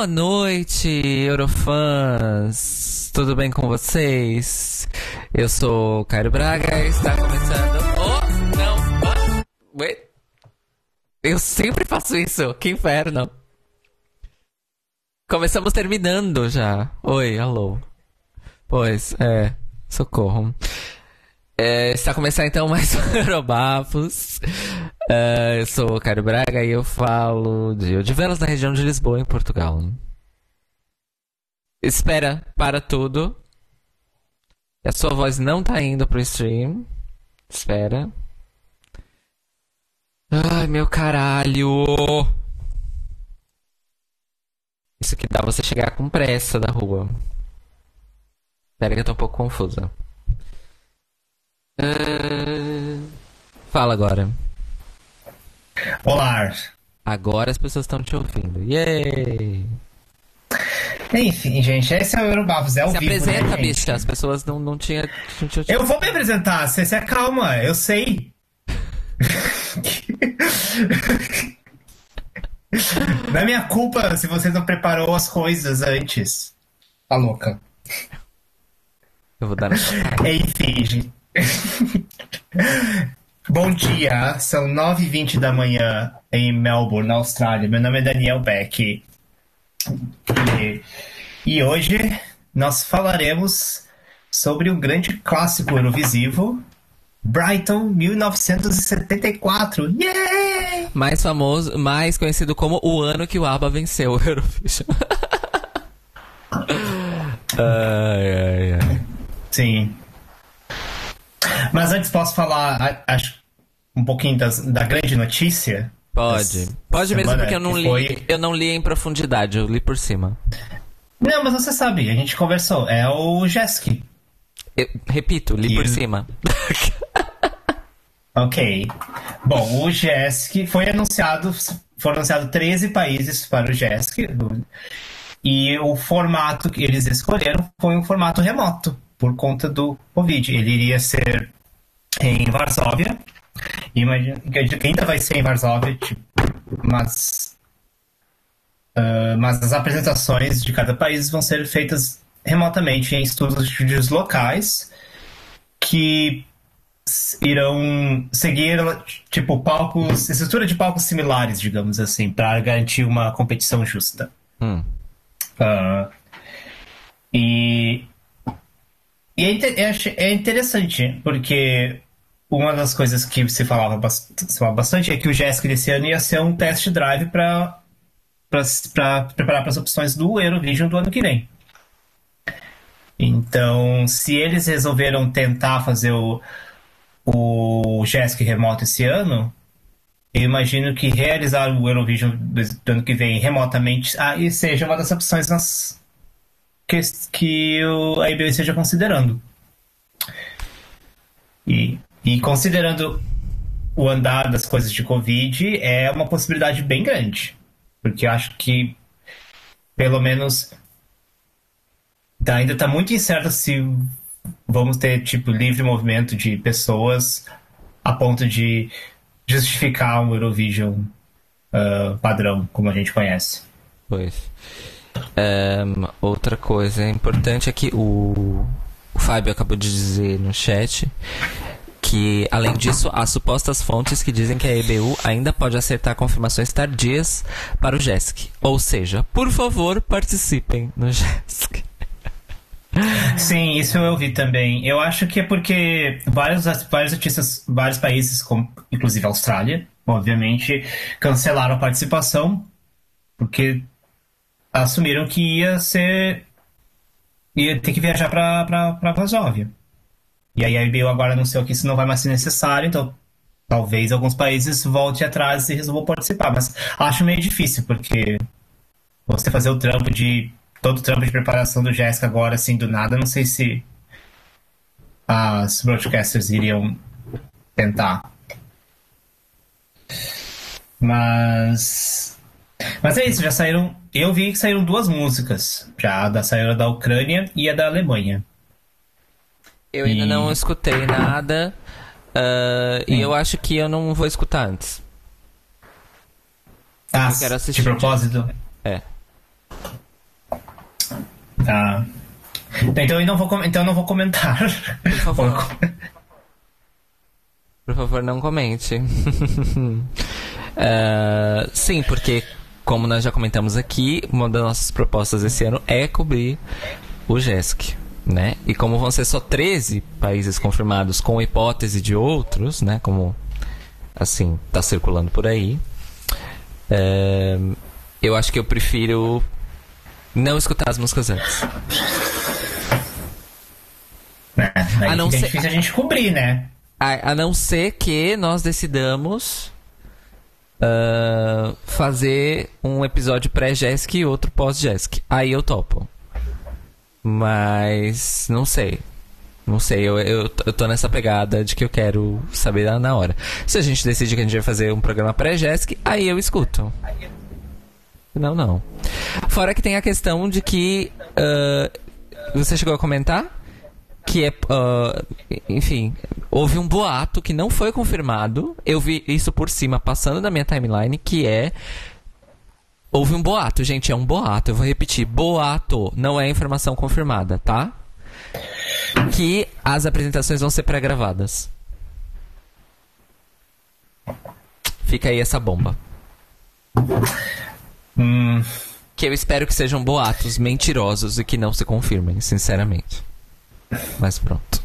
Boa noite, Eurofãs! Tudo bem com vocês? Eu sou o Caio Braga e está começando. Oh, não! Eu sempre faço isso, que inferno! Começamos terminando já. Oi, alô. Pois, é, socorro. É, está começando então mais um Eurobafos. É, eu sou o Caio Braga e eu falo de de velas na região de Lisboa, em Portugal. Espera para tudo. A sua voz não tá indo pro stream. Espera. Ai, meu caralho. Isso que dá você chegar com pressa da rua. Espera que eu tô um pouco confusa. Ah, Fala agora. Olá. Agora as pessoas estão te ouvindo. Yay! Enfim, gente, esse é o Eurobafos, é ao Se vivo, apresenta, né, bicha. As pessoas não, não tinham. Não tinham Eu vou me apresentar, você se acalma, eu sei. Não é minha culpa se você não preparou as coisas antes. Tá louca. Eu vou dar. Enfim, gente. Bom dia, são 9h20 da manhã em Melbourne, na Austrália. Meu nome é Daniel Beck. E, e hoje nós falaremos sobre um grande clássico eurovisivo, Brighton 1974. Yay! Mais famoso, mais conhecido como o ano que o ABBA venceu o Eurovision. ai, ai, ai. Sim. Mas antes posso falar, acho, um pouquinho das- da grande notícia? Pode. Pode mesmo porque eu não li. foi- Eu não li em profundidade, eu li por cima. Não, mas você sabe, a gente conversou. É o Jeski. Eu- repito, li E por cima. Ok. Bom, o JESC foi anunciado, foram anunciados 13 países para o JESC. E o formato que eles escolheram foi um formato remoto, por conta do Covid. Ele iria ser em Varsóvia. Imagino que ainda vai ser em Varsóvia, tipo, mas, ah, mas as apresentações de cada país vão ser feitas remotamente em estúdios locais que irão seguir tipo palcos, estrutura de palcos similares, digamos assim, para garantir uma competição justa. Hum. Ah, e e é, é interessante porque uma das coisas que se falava, bastante é que o JESC desse ano ia ser um test drive para preparar para as opções do Eurovision do ano que vem. Então, se eles resolveram tentar fazer o, o remoto esse ano, eu imagino que realizar o Eurovision do ano que vem remotamente aí seja uma das opções nas, que, que o, a IBU esteja considerando. E, e considerando o andar das coisas de Covid, é uma possibilidade bem grande. Porque acho que, pelo menos, tá- ainda está muito incerto se vamos ter tipo livre movimento de pessoas a ponto de justificar um Eurovision ah, padrão, como a gente conhece. Pois. Ehm, outra coisa importante é que o, o Fábio acabou de dizer no chat que, além disso, há supostas fontes que dizem que a EBU ainda pode acertar confirmações tardias para o JESC. Ou seja, por favor, participem no JESC. Sim, isso eu vi também. Eu acho que é porque vários, vários artistas, vários países, como, inclusive a Austrália, obviamente, cancelaram a participação porque assumiram que ia ser. ia ter que viajar para para Varsóvia. E aí a IBU agora anunciou que isso não vai mais ser necessário, então talvez alguns países voltem atrás e resolvam participar. Mas acho meio difícil, porque você fazer o trampo de. todo o trampo de preparação do Jéssica agora, assim, do nada, não sei se as broadcasters iriam tentar. Mas. Mas é isso, já saíram. Eu vi que saíram duas músicas. Já da saíram da Ucrânia e a da Alemanha. Eu ainda E- não escutei nada. ah, e eu acho que eu não vou escutar antes. Ah, Eu quero assistir. de propósito. É. Tá. Então eu não vou, então não vou comentar. Por favor. Por favor, não comente. uh, sim, porque, como nós já comentamos aqui, uma das nossas propostas esse ano é cobrir o GESC. Né? E como vão ser só 13 países confirmados com hipótese de outros, né? Como assim, tá circulando por aí. Uh, eu acho que eu prefiro não escutar as músicas antes. É, a não ser... é difícil a gente cobrir, né? A, a não ser que nós decidamos uh, fazer um episódio pré-Jessic e outro pós-Jessic. Aí eu topo. Mas não sei. Não sei, eu, eu, eu tô nessa pegada de que eu quero saber na hora. Se a gente decide que a gente vai fazer um programa pré-Jessic, aí eu escuto. Não, não. Fora que tem a questão de que. Uh, você chegou a comentar? Que é. Uh, enfim, houve um boato que não foi confirmado. Eu vi isso por cima, passando na minha timeline, que é. Houve um boato, gente, é um boato. Eu vou repetir: boato, não é informação confirmada, tá? Que as apresentações vão ser pré-gravadas. Fica aí essa bomba. Hum. Que eu espero que sejam boatos mentirosos e que não se confirmem, sinceramente. Mas pronto.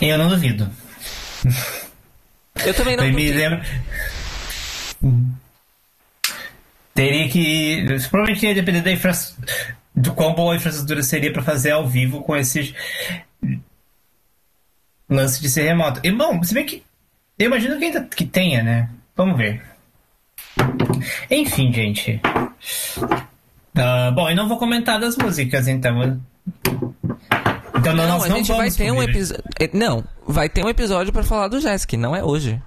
Eu não duvido. Eu também não eu duvido. Me lembro... Teria que. Provavelmente ia depender da infraestrutura. Do quão boa a infraestrutura seria para fazer ao vivo com esse lance de ser remoto. E bom, se bem que. Eu imagino que ainda que tenha, né? Vamos ver. Enfim, gente. Uh, bom, eu não vou comentar das músicas, então. Então não, nós não a gente vai ter um episódio. Eh, não, vai ter um episódio para falar do Jesk, não é hoje.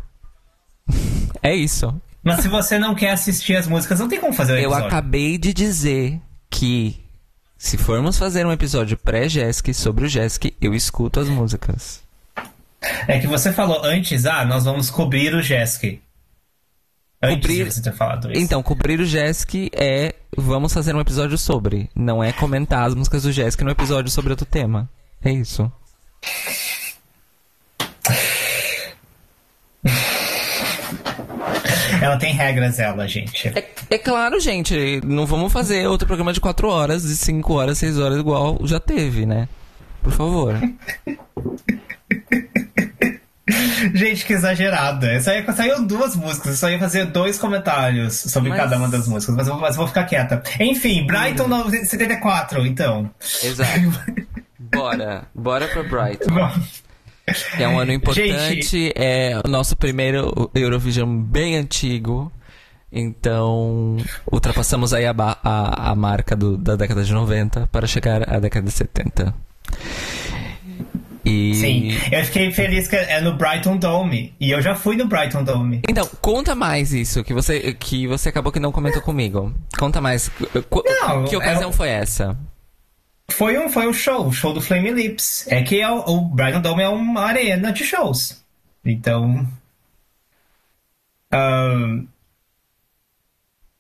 é isso. Mas se você não quer assistir as músicas, não tem como fazer o episódio. Eu acabei de dizer que se formos fazer um episódio pré-Jesk sobre o Jesk, eu escuto as músicas. É que você falou antes, ah, nós vamos cobrir o Jesk. Cobrir... você ter falado isso. Então, cobrir o Jesk é. Vamos fazer um episódio sobre. Não é comentar as músicas do Jesk no episódio sobre outro tema. É isso. Ela tem regras, ela, gente. É, é, claro, gente. Não vamos fazer outro programa de 4 horas, de 5 horas, 6 horas, igual já teve, né? Por favor. Gente, que exagerado. Só ia, saiu duas músicas, eu só ia fazer dois comentários sobre mas... cada uma das músicas, mas eu, mas eu vou ficar quieta. Enfim, Brighton uhum. 74, então. Exato. Bora, bora pra Brighton. Bom. É um ano importante, Gente... é o nosso primeiro Eurovision bem antigo. Então, ultrapassamos aí a, a, a marca do, da década de 90 para chegar à década de 70. E... Sim, eu fiquei feliz que é no Brighton Dome. E eu já fui no Brighton Dome. Então, conta mais isso, que você, que você acabou que não comentou comigo. Conta mais. Não, que ocasião é... foi essa? Foi um, foi um show, o show do Flame Lips. É que é o, o Brighton Dome é uma arena de shows. Então. Um,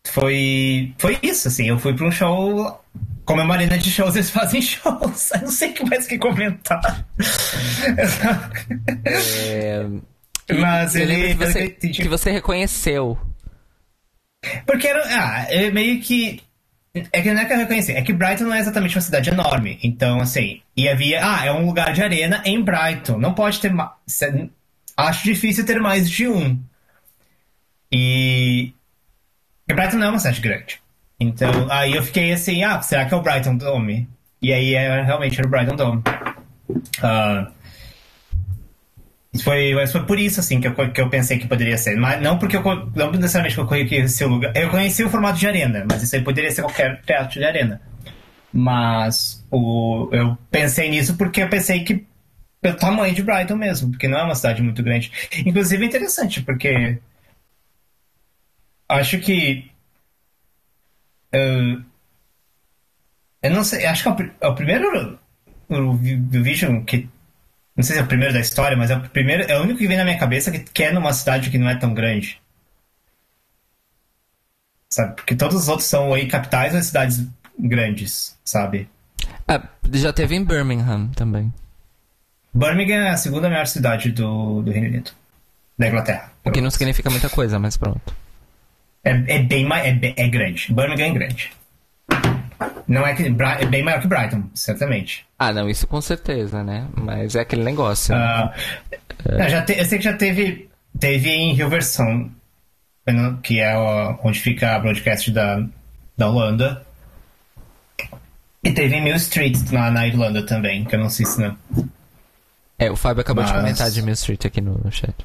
foi, foi isso, assim. Eu fui para um show como é uma arena de shows, eles fazem shows. Eu não sei o que mais que comentar. É... Mas ele. Que você, que você reconheceu. Porque era. Ah, é meio que. É que não é que eu reconheci, é que Brighton não é exatamente uma cidade enorme. Então, assim, e havia. Ah, é um lugar de arena em Brighton. Não pode ter mais. Acho difícil ter mais de um. E. E Brighton não é uma cidade grande. Então, aí eu fiquei assim, ah, será que é o Brighton Dome? E aí é, realmente era o Brighton Dome. Uh, foi, mas foi por isso assim que eu, que eu pensei que poderia ser. Mas não porque eu não necessariamente que eu conheci o lugar. Eu conheci o formato de arena, mas isso aí poderia ser qualquer teatro de arena. Mas o, eu pensei nisso porque eu pensei que pelo tamanho de Brighton mesmo, porque não é uma cidade muito grande. Inclusive é interessante, porque acho que Uh, eu não sei, acho que é o, é primeiro o Vision que. Não sei se é o primeiro da história, mas é o primeiro. É o único que vem na minha cabeça que, que é numa cidade que não é tão grande. sabe? Porque todos os outros são aí capitais ou cidades grandes, sabe? Ah, já teve em Birmingham também. Birmingham é a segunda maior cidade do, do Reino Unido, da Inglaterra. O que não significa muita coisa, mas pronto. É, é bem mais. É, é grande. Birmingham é grande. Não é que. É bem maior que Brighton, certamente. Ah, não, isso com certeza, né? Mas é aquele negócio. Ah, não, já te- eu sei que já teve. Teve em Hilversum, que é onde fica a broadcast da, da Holanda. E teve em Mill Street, na, na Irlanda também, que eu não sei se não. É, o Fábio acabou de Mas- comentar de Mill Street aqui no, no chat.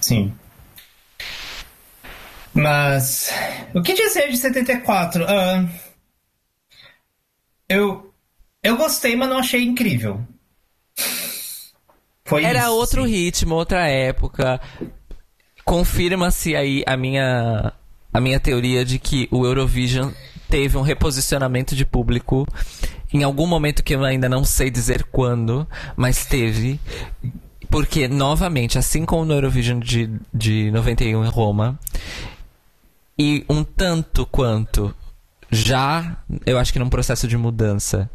Sim. Mas. O que dizer de 74? Ah, eu. Eu gostei, mas não achei incrível. Foi Era isso, outro sim. ritmo, outra época. Confirma-se aí a minha, a minha teoria de que o Eurovision teve um reposicionamento de público em algum momento que eu ainda não sei dizer quando, mas teve. Porque, novamente, assim como no Eurovision de, de 91 em Roma, e um tanto quanto já, eu acho que num processo de mudança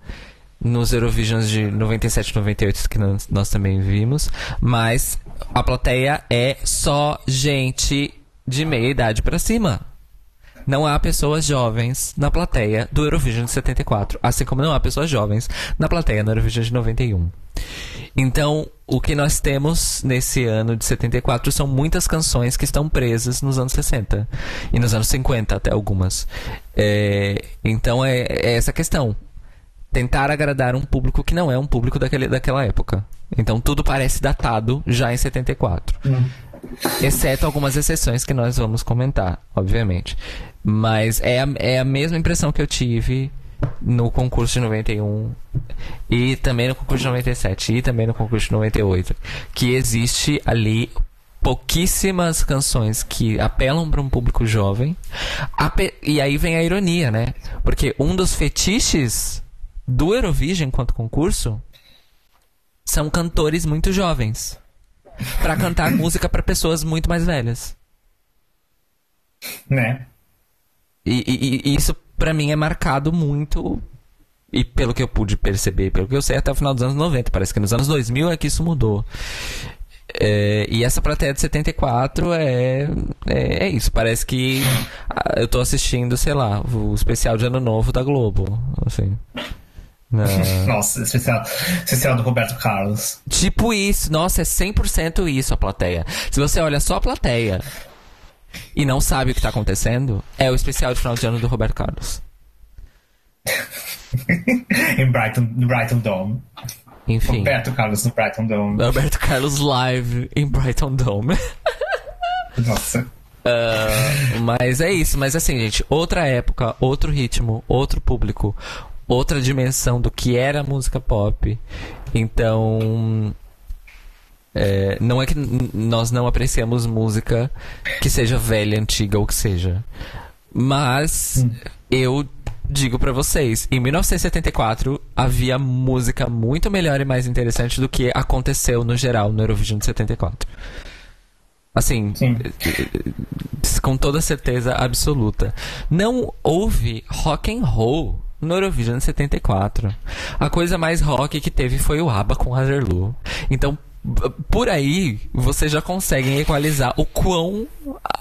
nos Eurovisions de 97 e 98 que nós, nós também vimos, mas a plateia é só gente de meia idade pra cima. Não há pessoas jovens na plateia do Eurovision de 74, assim como não há pessoas jovens na plateia no Eurovision de 91. Então, o que nós temos nesse ano de 74 são muitas canções que estão presas nos anos 60 e nos anos 50 até algumas. É, então é, é essa questão. Tentar agradar um público que não é um público daquele, daquela época. Então tudo parece datado já em 74. Exceto algumas exceções que nós vamos comentar, obviamente. Mas é a, é a mesma impressão que eu tive no concurso de 91 e também no concurso de 97 e também no concurso de 98. Que existe ali pouquíssimas canções que apelam para um público jovem. E aí vem a ironia, né? Porque um dos fetiches do Eurovision enquanto concurso são cantores muito jovens Pra cantar música pra pessoas muito mais velhas. Né? E, e- e isso pra mim é marcado muito e pelo que eu pude perceber, pelo que eu sei até o final dos anos 90, parece que nos anos 2000 é que isso mudou. É, e essa plateia de 74 é, é, é isso. Parece que ah, eu tô assistindo, sei lá, o especial de Ano Novo da Globo. Assim. Na- Nossa, especial, especial do Roberto Carlos. Tipo isso, nossa, é 100% isso a plateia. Se você olha só a plateia e não sabe o que tá acontecendo, é o especial de final de ano do Roberto Carlos. em Brighton, no Brighton Dome. Enfim, Roberto Carlos no Brighton Dome. Roberto Carlos live em Brighton Dome. Nossa. Ah, mas é isso, mas assim, gente, outra época, outro ritmo, outro público, outra dimensão do que era música pop. Então. É, não é que nós não apreciamos música que seja velha, antiga ou que seja. Mas eu digo pra vocês, em 1974 havia música muito melhor e mais interessante do que aconteceu no geral no Eurovision de 74. Assim, Sim. com toda certeza absoluta. Não houve rock and roll no Eurovision de 74. A coisa mais rock que teve foi o ABBA com Waterloo. Então, por aí, vocês já conseguem equalizar o quão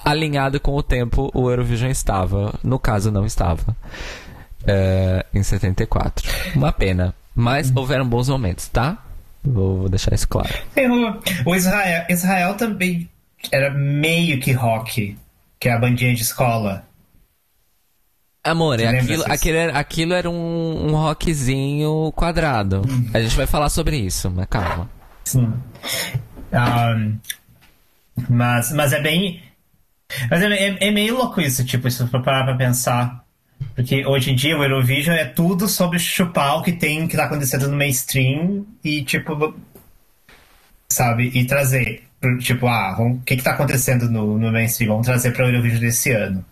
alinhado com o tempo o Eurovision estava. No caso, não estava. É, em 74. Uma pena. Mas houveram bons momentos, tá? Vou, vou deixar isso claro. O, Israel, Israel também era meio que rock, que é a bandinha de escola. Amor, é aquilo, aquilo, era, aquilo era um, um rockzinho quadrado. A gente vai falar sobre isso, mas calma. Sim. Ahn, mas, mas é bem. Mas é, é- é meio louco isso, tipo, se for parar pra pensar. Porque hoje em dia o Eurovision é tudo sobre chupar o que tem que tá acontecendo no mainstream e, tipo. Sabe? E trazer. Tipo, ah, o que que tá acontecendo no, no mainstream? Vamos trazer pra Eurovision desse ano.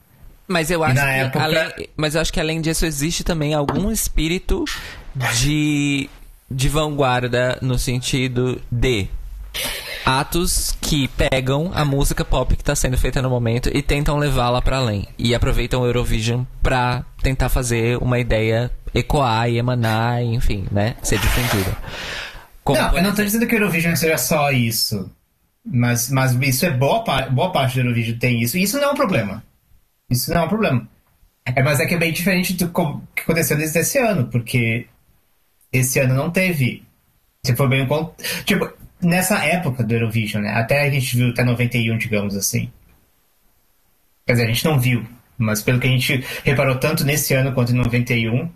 Mas eu acho que época- além, mas eu acho que além disso existe também algum espírito de de vanguarda no sentido de atos que pegam a música pop que está sendo feita no momento e tentam levá-la para além. E aproveitam o Eurovision para tentar fazer uma ideia ecoar e emanar, enfim, né? Ser difundida. Como não, eu não estou dizendo que o Eurovision seja só isso. Mas, mas isso é boa, boa parte do Eurovision tem isso. E isso não é um problema. Isso não é um problema. É, mas é que é bem diferente do que aconteceu desde esse ano, porque esse ano não teve. Se for bem. Tipo, nessa época do Eurovision, né? Até a gente viu até 91, digamos assim. Quer dizer, a gente não viu, mas pelo que a gente reparou tanto nesse ano quanto em 91,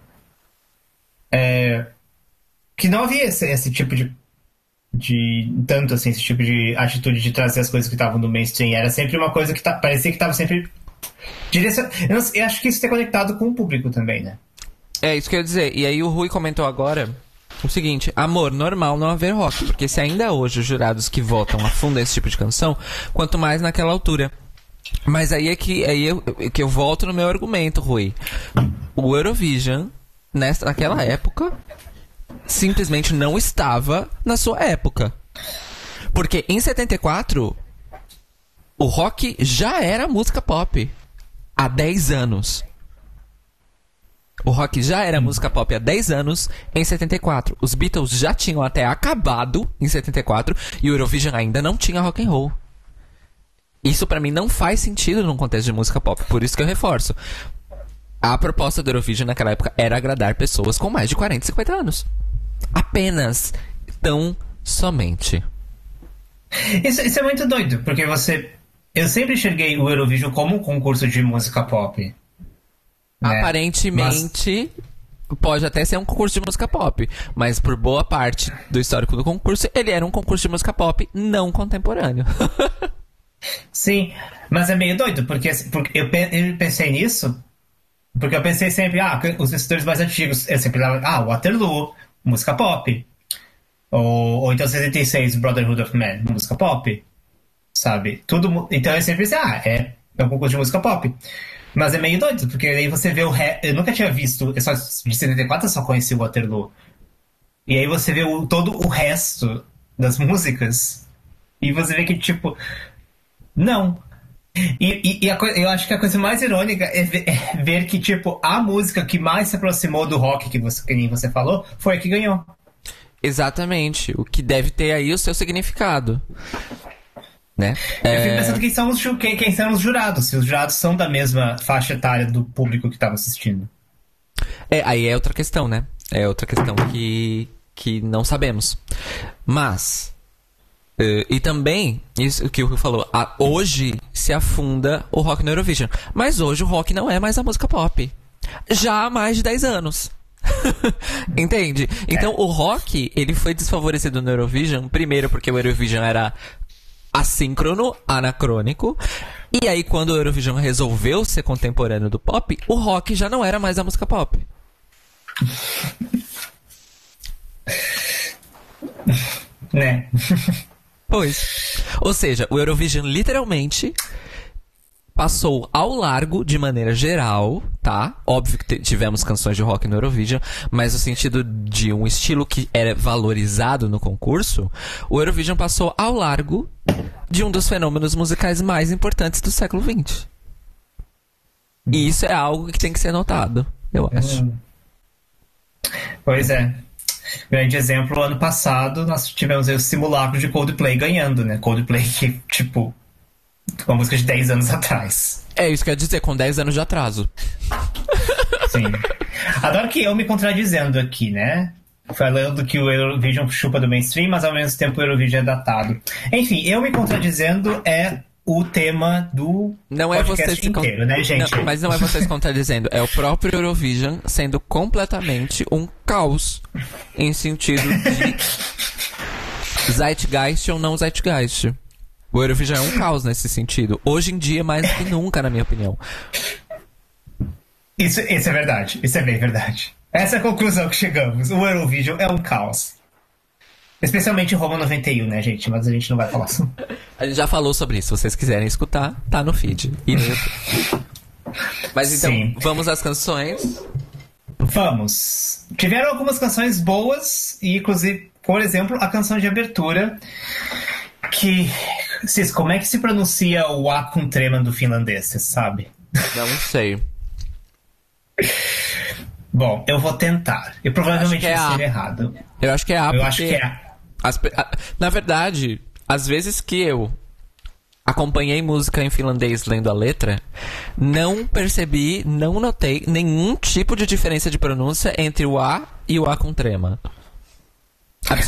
é, que não havia esse, esse tipo de, de. tanto assim, esse tipo de atitude de trazer as coisas que estavam no mainstream. Era sempre uma coisa que tá, parecia que estava sempre. Direcion... Eu, não, eu acho que isso está conectado com o público também, né? É, isso que eu ia dizer. E aí o Rui comentou agora o seguinte, amor, normal não haver rock, porque se ainda hoje os jurados que votam afundam esse tipo de canção, quanto mais naquela altura. Mas aí é que, aí eu, que eu volto no meu argumento, Rui. O Eurovision, nessa, naquela época, simplesmente não estava na sua época. Porque em 74, o rock já era música pop. Há 10 anos. O rock já era música pop há 10 anos, em 74. Os Beatles já tinham até acabado em 74 e o Eurovision ainda não tinha rock and roll. Isso para mim não faz sentido num contexto de música pop, por isso que eu reforço. A proposta do Eurovision naquela época era agradar pessoas com mais de 40 e 50 anos. Apenas. Tão somente. Isso, isso é muito doido, porque você. Eu sempre enxerguei o Eurovision como um concurso de música pop. Né? Aparentemente. Mas... Pode até ser um concurso de música pop, mas por boa parte do histórico do concurso, ele era um concurso de música pop não contemporâneo. Sim, mas é meio doido, porque, porque eu, eu pensei nisso, porque eu pensei sempre, ah, os vencedores mais antigos, eu sempre lembro, ah, Waterloo, música pop. Ou, ou então 76, Brotherhood of Man, música pop. Sabe? Tudo. Então eu sempre pensei, ah, é, é um concurso de música pop. Mas é meio doido, porque aí você vê o re... Eu nunca tinha visto. Eu só, de 74 eu só conheci o Waterloo. E aí você vê o, todo o resto das músicas. E você vê que, tipo. Não. E, e, e coisa, eu acho que a coisa mais irônica é ver, é ver, que, tipo, a música que mais se aproximou do rock, que, você, que nem você falou, foi a que ganhou. Exatamente. O que deve ter aí o seu significado. Né? Eu é... fico pensando quem são, os, quem, quem são os jurados, se os jurados são da mesma faixa etária do público que estava assistindo. É, aí é outra questão, né? É outra questão que, que não sabemos. Mas. Uh, e também, isso que o Rio falou, a, hoje se afunda o rock no Eurovision. Mas hoje o rock não é mais a música pop. Já há mais de 10 anos. Entende? Então é. o rock, ele foi desfavorecido no Eurovision, primeiro porque o Eurovision era assíncrono, anacrônico. E aí, quando o Eurovision resolveu ser contemporâneo do pop, o rock já não era mais a música pop. Né? Pois. Ou seja, o Eurovision literalmente passou ao largo de maneira geral, tá? Óbvio que tivemos canções de rock no Eurovision, mas no sentido de um estilo que era valorizado no concurso, o Eurovision passou ao largo de um dos fenômenos musicais mais importantes do século XX. E isso é algo que tem que ser notado, eu acho. Hum. Pois é. Grande exemplo, ano passado nós tivemos o simulacro de Coldplay ganhando, né? Coldplay que, tipo, uma música de 10 anos atrás. É, isso quer dizer, com 10 anos de atraso. Sim. Adoro que eu me contradizendo aqui, né? Falando que o Eurovision chupa do mainstream, mas ao mesmo tempo o Eurovision é datado. Enfim, eu me contradizendo é o tema do não é você se inteiro, né, gente? Não, mas não é você se contradizendo, é o próprio Eurovision sendo completamente um caos em sentido de Zeitgeist ou não Zeitgeist. O Eurovision é um caos nesse sentido. Hoje em dia, mais do que nunca, na minha opinião. Isso, isso é verdade. Isso é bem verdade. Essa é a conclusão que chegamos. O Eurovision é um caos. Especialmente Roma 91, né, gente? Mas a gente não vai falar sobre. A gente já falou sobre isso. Se vocês quiserem escutar, tá no feed. E no Mas então, Sim. vamos às canções. Vamos. Tiveram algumas canções boas, e inclusive, por exemplo, a canção de abertura que. Cis, como é que se pronuncia o A com trema do finlandês, você sabe? Não sei. Bom, eu vou tentar. Eu provavelmente é vou ser errado. Eu acho que é A. Eu acho que é A. as na verdade, às vezes que eu acompanhei música em finlandês lendo a letra, não percebi, não notei nenhum tipo de diferença de pronúncia entre o A e o A com trema.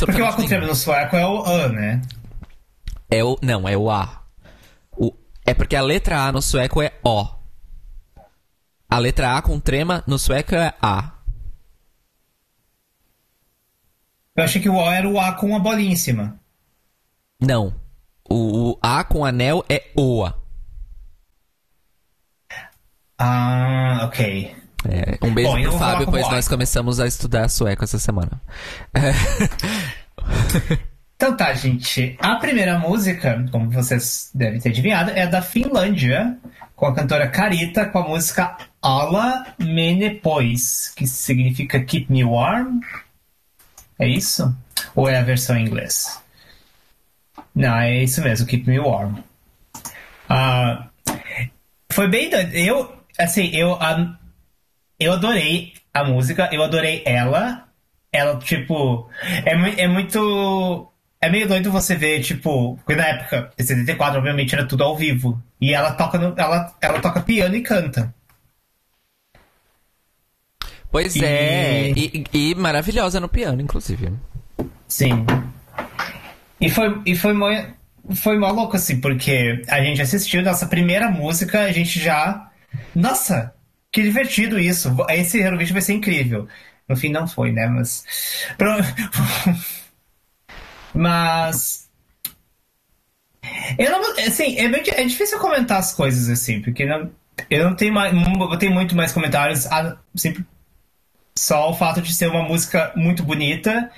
Porque o A com trema no sueco é o A, né? É o, não, é o A. O, é porque a letra A no sueco é O. A letra A com trema no sueco é A. Eu achei que o O era o A com a bolinha em cima. Não. O, o A com anel é OA. Ah, ok. É, um beijo Bom, pro Fábio, pois nós começamos a estudar sueco essa semana. Então tá, gente. A primeira música, como vocês devem ter adivinhado, é da Finlândia, com a cantora Carita, com a música Alla Mene Pois, que significa Keep Me Warm. É isso? Ou é a versão em inglês? Não, é isso mesmo, Keep Me Warm. Ah, foi bem doido. Eu, assim, eu, ah, eu adorei a música, eu adorei ela. Ela, tipo, é, é muito. É meio doido você ver, tipo, porque na época, em 74, obviamente, era tudo ao vivo. E ela toca, no- ela, ela toca piano e canta. Pois E- é, e, e maravilhosa no piano, inclusive. Sim. E foi, e foi mó, foi mó louco, assim, porque a gente assistiu nossa primeira música, a gente já. Nossa, que divertido isso! Esse Eurovision vai ser incrível. No fim não foi, né? Mas. Mas. Eu não. Assim, é, bem, é difícil comentar as coisas assim, porque não, eu não tenho, mais, eu tenho muito mais comentários. a- Sempre, só o fato de ser uma música muito bonita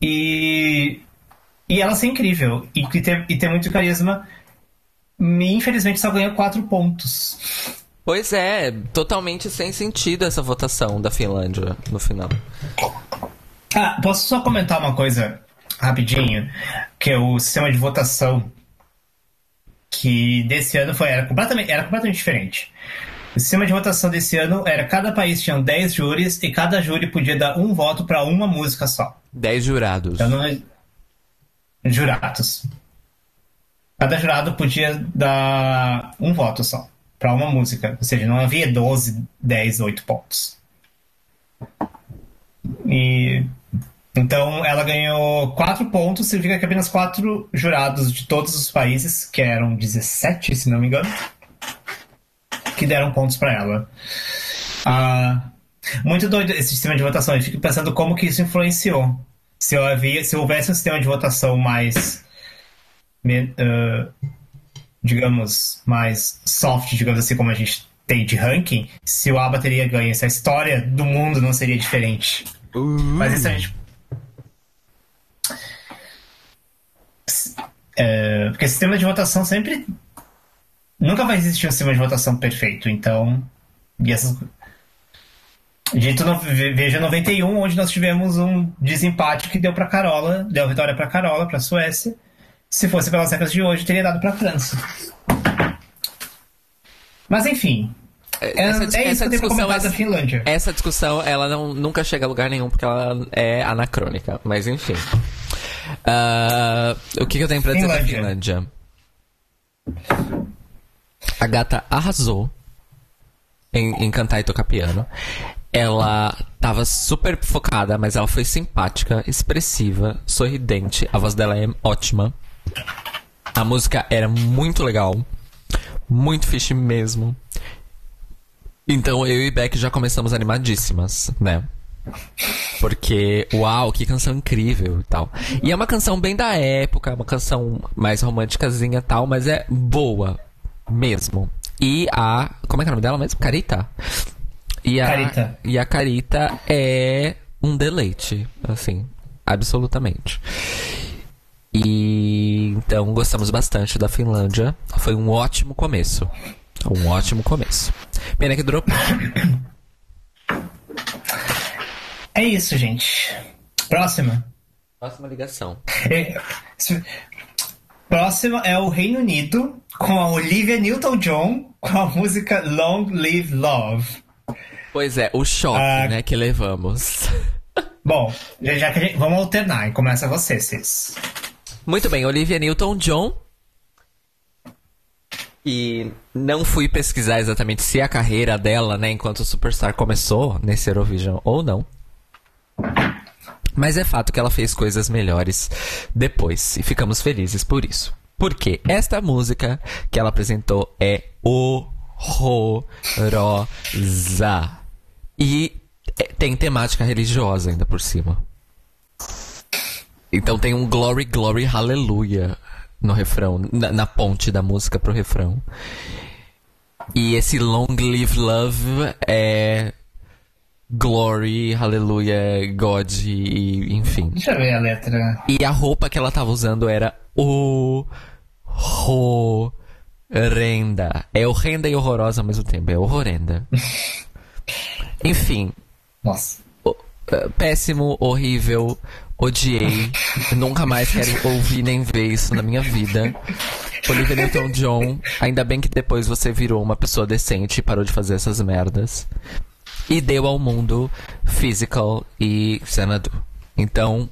e, e ela ser incrível e, que ter, e ter muito carisma. Me, infelizmente só ganhou quatro pontos. Pois é, totalmente sem sentido essa votação da Finlândia no final. Ah, posso só comentar uma coisa rapidinho? Que é o sistema de votação que desse ano foi, era, completamente, era completamente diferente. O sistema de votação desse ano era cada país tinha 10 júris e cada júri podia dar um voto para uma música só. 10 jurados. Então não é- Jurados. Cada jurado podia dar um voto só para uma música. Ou seja, não havia 12, 10, 8 pontos. E então ela ganhou 4 pontos, significa que apenas 4 jurados de todos os países, que eram 17, se não me engano, que deram pontos para ela. Ah, muito doido esse sistema de votação. Eu fico pensando como que isso influenciou. Se, eu havia, se houvesse um sistema de votação mais. ah, digamos, mais soft, digamos assim, como a gente tem de ranking, se o ABBA teria ganho, se a história do mundo não seria diferente. Mas isso a gente. É, porque sistema de votação sempre. Nunca vai existir um sistema de votação perfeito, então. E essas. Dito no, ve- veja 91, onde nós tivemos um desempate que deu pra Carola, deu vitória pra Carola, pra Suécia. Se fosse pelas regras de hoje, teria dado pra França. Mas enfim. É, Essa- é isso essa que eu tenho pra discussão é- da Finlândia. Essa discussão, ela não, nunca chega a lugar nenhum, porque ela é anacrônica. Mas enfim. Ah, o que, que eu tenho pra dizer da Finlândia. Finlândia? A gata arrasou em, em cantar e tocar piano. Ela tava super focada, mas ela foi simpática, expressiva, sorridente. A voz dela é ótima. A música era muito legal. Muito fixe mesmo. Então eu e Beck já começamos animadíssimas, né? Porque, uau, que canção incrível e tal. E é uma canção bem da época, é uma canção mais românticazinha e tal, mas é boa mesmo. E a. Como é que é o nome dela mesmo? Carita? E a, Carita. E a Carita é um deleite, assim, absolutamente. E então gostamos bastante da Finlândia. Foi um ótimo começo. Um ótimo começo. Pena que durou pouco. É isso, gente. Próxima. Próxima ligação. É, Próximo é o Reino Unido, com a Olivia Newton-John, com a música Long Live Love. Pois é, o choque, Ah. né, que levamos. Bom, já, que a gente, vamos alternar, e começa você, Cis. Muito bem, Olivia Newton-John. E não fui pesquisar exatamente se a carreira dela, né, enquanto Superstar começou nesse Eurovision ou não. Mas é fato que ela fez coisas melhores depois e ficamos felizes por isso. Porque esta música que ela apresentou é horrorosa. E é- tem temática religiosa ainda por cima. Então tem um Glory, Glory, Hallelujah no refrão, na, na ponte da música pro refrão. E esse Long Live Love é Glory, Hallelujah, God e enfim. Deixa eu ver a letra. E a roupa que ela tava usando era horrenda. É horrenda e horrorosa ao mesmo tempo. É horrenda. Enfim, Nossa. eh, péssimo, horrível, odiei. Nunca mais quero ouvir nem ver isso na minha vida. Olivia Newton-John, ainda bem que depois você virou uma pessoa decente e parou de fazer essas merdas. E deu ao mundo Physical e Xanadu. Então,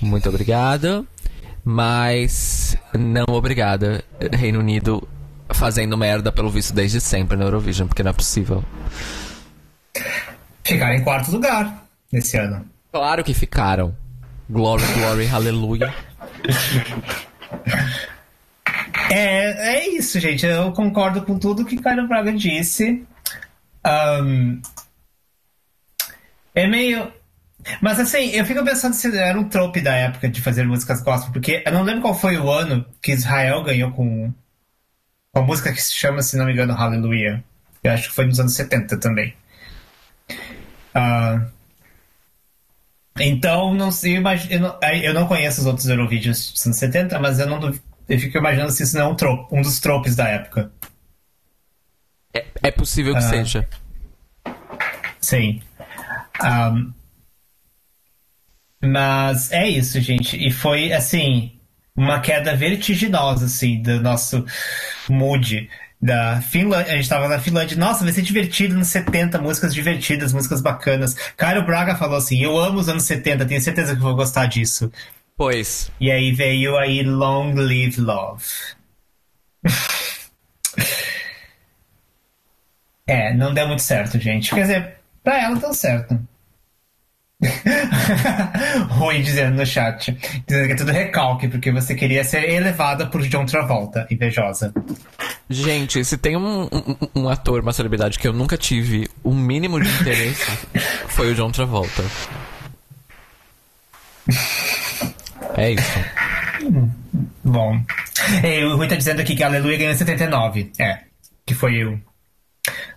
muito obrigada. Mas não obrigada, Reino Unido fazendo merda pelo visto desde sempre na Eurovision, porque não é possível. Ficaram em quarto lugar nesse ano. Claro que ficaram. Glory, glory, hallelujah. É, é isso, gente. Eu concordo com tudo que Caio Braga disse. Ahn, é meio. Mas assim, eu fico pensando se era um trope da época de fazer músicas gospel, porque eu não lembro qual foi o ano que Israel ganhou com, com a música que se chama, se não me engano, Hallelujah. Eu acho que foi nos anos 70 também. Ah, então, não sei, eu, eu não, eu não conheço os outros Eurovídeos dos anos 70, mas eu não eu fico imaginando se isso não é um, trope, um dos tropes da época. É, é possível que Ah. seja. Sim. Ahm, mas é isso, gente. E foi, assim, uma queda vertiginosa, assim, do nosso mood. Da Finlândia, a gente tava na Finlândia, nossa, vai ser divertido nos 70, músicas divertidas, músicas bacanas. Caio Braga falou assim: Eu amo os anos 70, tenho certeza que vou gostar disso. Pois. E aí veio aí Long Live Love. é, não deu muito certo, gente. Quer dizer, pra ela deu certo. Rui dizendo no chat. Dizendo que é tudo recalque, porque você queria ser elevada por John Travolta, invejosa. Gente, se tem um, um, um ator, uma celebridade que eu nunca tive o mínimo de interesse, foi o John Travolta. É isso. Bom. E o Rui tá dizendo aqui que a Aleluia ganhou em 79. É. Que foi o.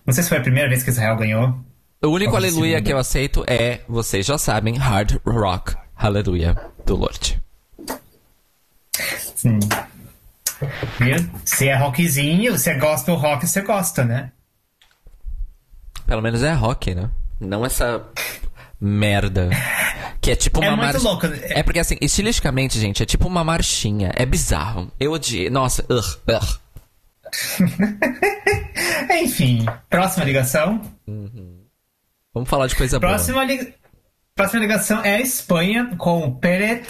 Não sei se foi a primeira vez que Israel ganhou. O único é aleluia segundo? que eu aceito é, vocês já sabem, Hard Rock Hallelujah do Lorde. Sim. Viu? Se é rockzinho, se é gospel rock, você gosta, né? Pelo menos é rock, né? Não essa merda. Que é tipo É uma muito marcha. louco. É porque assim, estilisticamente, gente, é tipo uma marchinha. É bizarro. Eu odiei. Nossa, ugh, ugh. Enfim, próxima ligação. Vamos falar de coisa boa. Próxima, li... próxima ligação é a Espanha com o Peret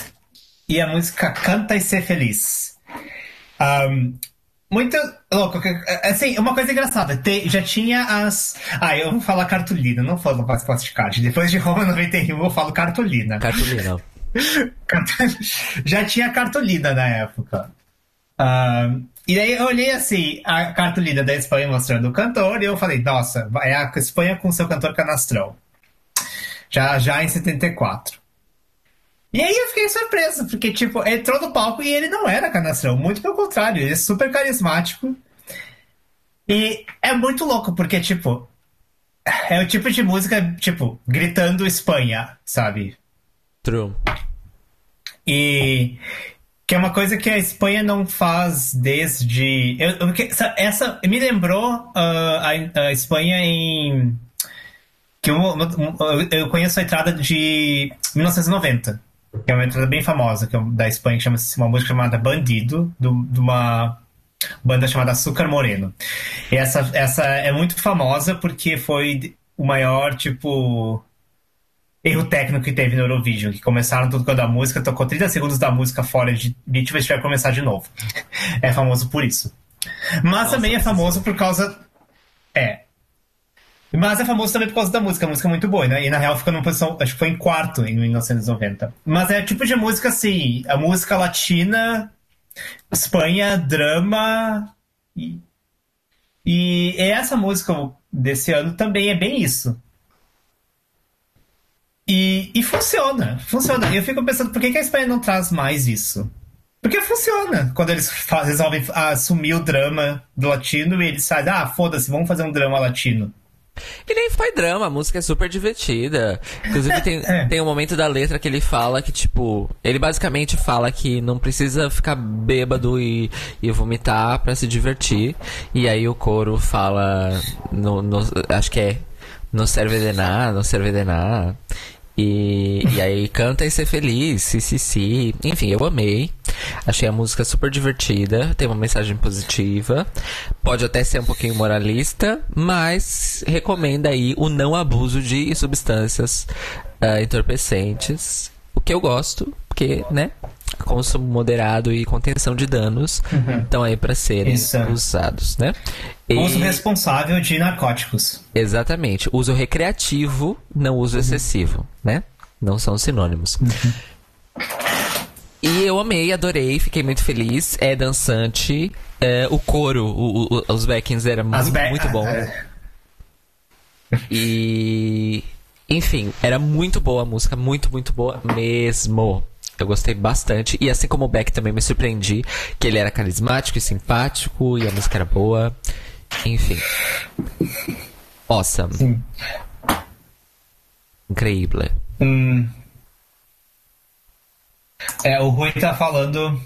e a música Canta e Ser Feliz. Ahm, muito louco. Assim, uma coisa engraçada. tem- já tinha as. Ah, eu vou falar cartolina, não falo mais plasticard. Depois de Roma 91, eu falo cartolina. Cartolina. Já tinha cartolina na época. E aí eu olhei assim, a cartolina da Espanha mostrando o cantor, e eu falei, nossa, é a Espanha com seu cantor canastrão. Já, já em 74. E aí eu fiquei surpreso, porque, tipo, entrou no palco e ele não era canastrão, muito pelo contrário, ele é super carismático. E é muito louco, porque, tipo, é o tipo de música, tipo, gritando Espanha, sabe? True. E que é uma coisa que a Espanha não faz desde. Eu, eu- essa, essa me lembrou ah, a, a Espanha em. Que eu, eu conheço a entrada de 1990. que é uma entrada bem famosa, que é da Espanha, que chama uma música chamada Bandido, do, de uma banda chamada Açúcar Moreno. E essa, essa é muito famosa porque foi o maior, tipo, erro técnico que teve no Eurovision, que começaram tudo quando a música, tocou 30 segundos da música fora de ritmo e tiver que começar de novo. É famoso por isso. Mas Nossa, também é famoso por causa. É. Mas é famoso também por causa da música. A música é muito boa, né? E na real ficou numa posição. Acho que foi em quarto em 1990. Mas é tipo de música assim. A música latina, Espanha, drama. E, e essa música desse ano também é bem isso. E, e funciona, funciona. E eu fico pensando, por que, que a Espanha não traz mais isso? Porque funciona. Quando eles resolvem assumir o drama do latino e eles fazem, ah, foda-se, vamos fazer um drama latino. E nem foi drama, a música é super divertida. Inclusive, tem, é. tem um momento da letra que ele fala que, tipo, ele basicamente fala que não precisa ficar bêbado e, e vomitar para se divertir. E aí o coro fala, no, no, acho que é, não serve de nada, não serve de nada. E, e aí canta e ser feliz, si, si, si. Enfim, eu amei. Achei a música super divertida, tem uma mensagem positiva. Pode até ser um pouquinho moralista, mas recomenda aí o não abuso de substâncias uh, entorpecentes. O que eu gosto, porque, né? Consumo moderado e contenção de danos uhum. estão aí para serem Isso. usados, né? E... Uso responsável de narcóticos. Exatamente. Uso recreativo, não uso uhum. excessivo, né? Não são sinônimos. Uhum. E eu amei, adorei, fiquei muito feliz. É dançante. É, o coro, o, o, os backings eram muito, muito bom. É. E. Enfim, era muito boa a música, muito, muito boa mesmo. Eu gostei bastante. E assim como o Beck também me surpreendi, que ele era carismático e simpático, e a música era boa. Enfim. Awesome. Sim. Increíble. Hum. É, o Rui tá falando.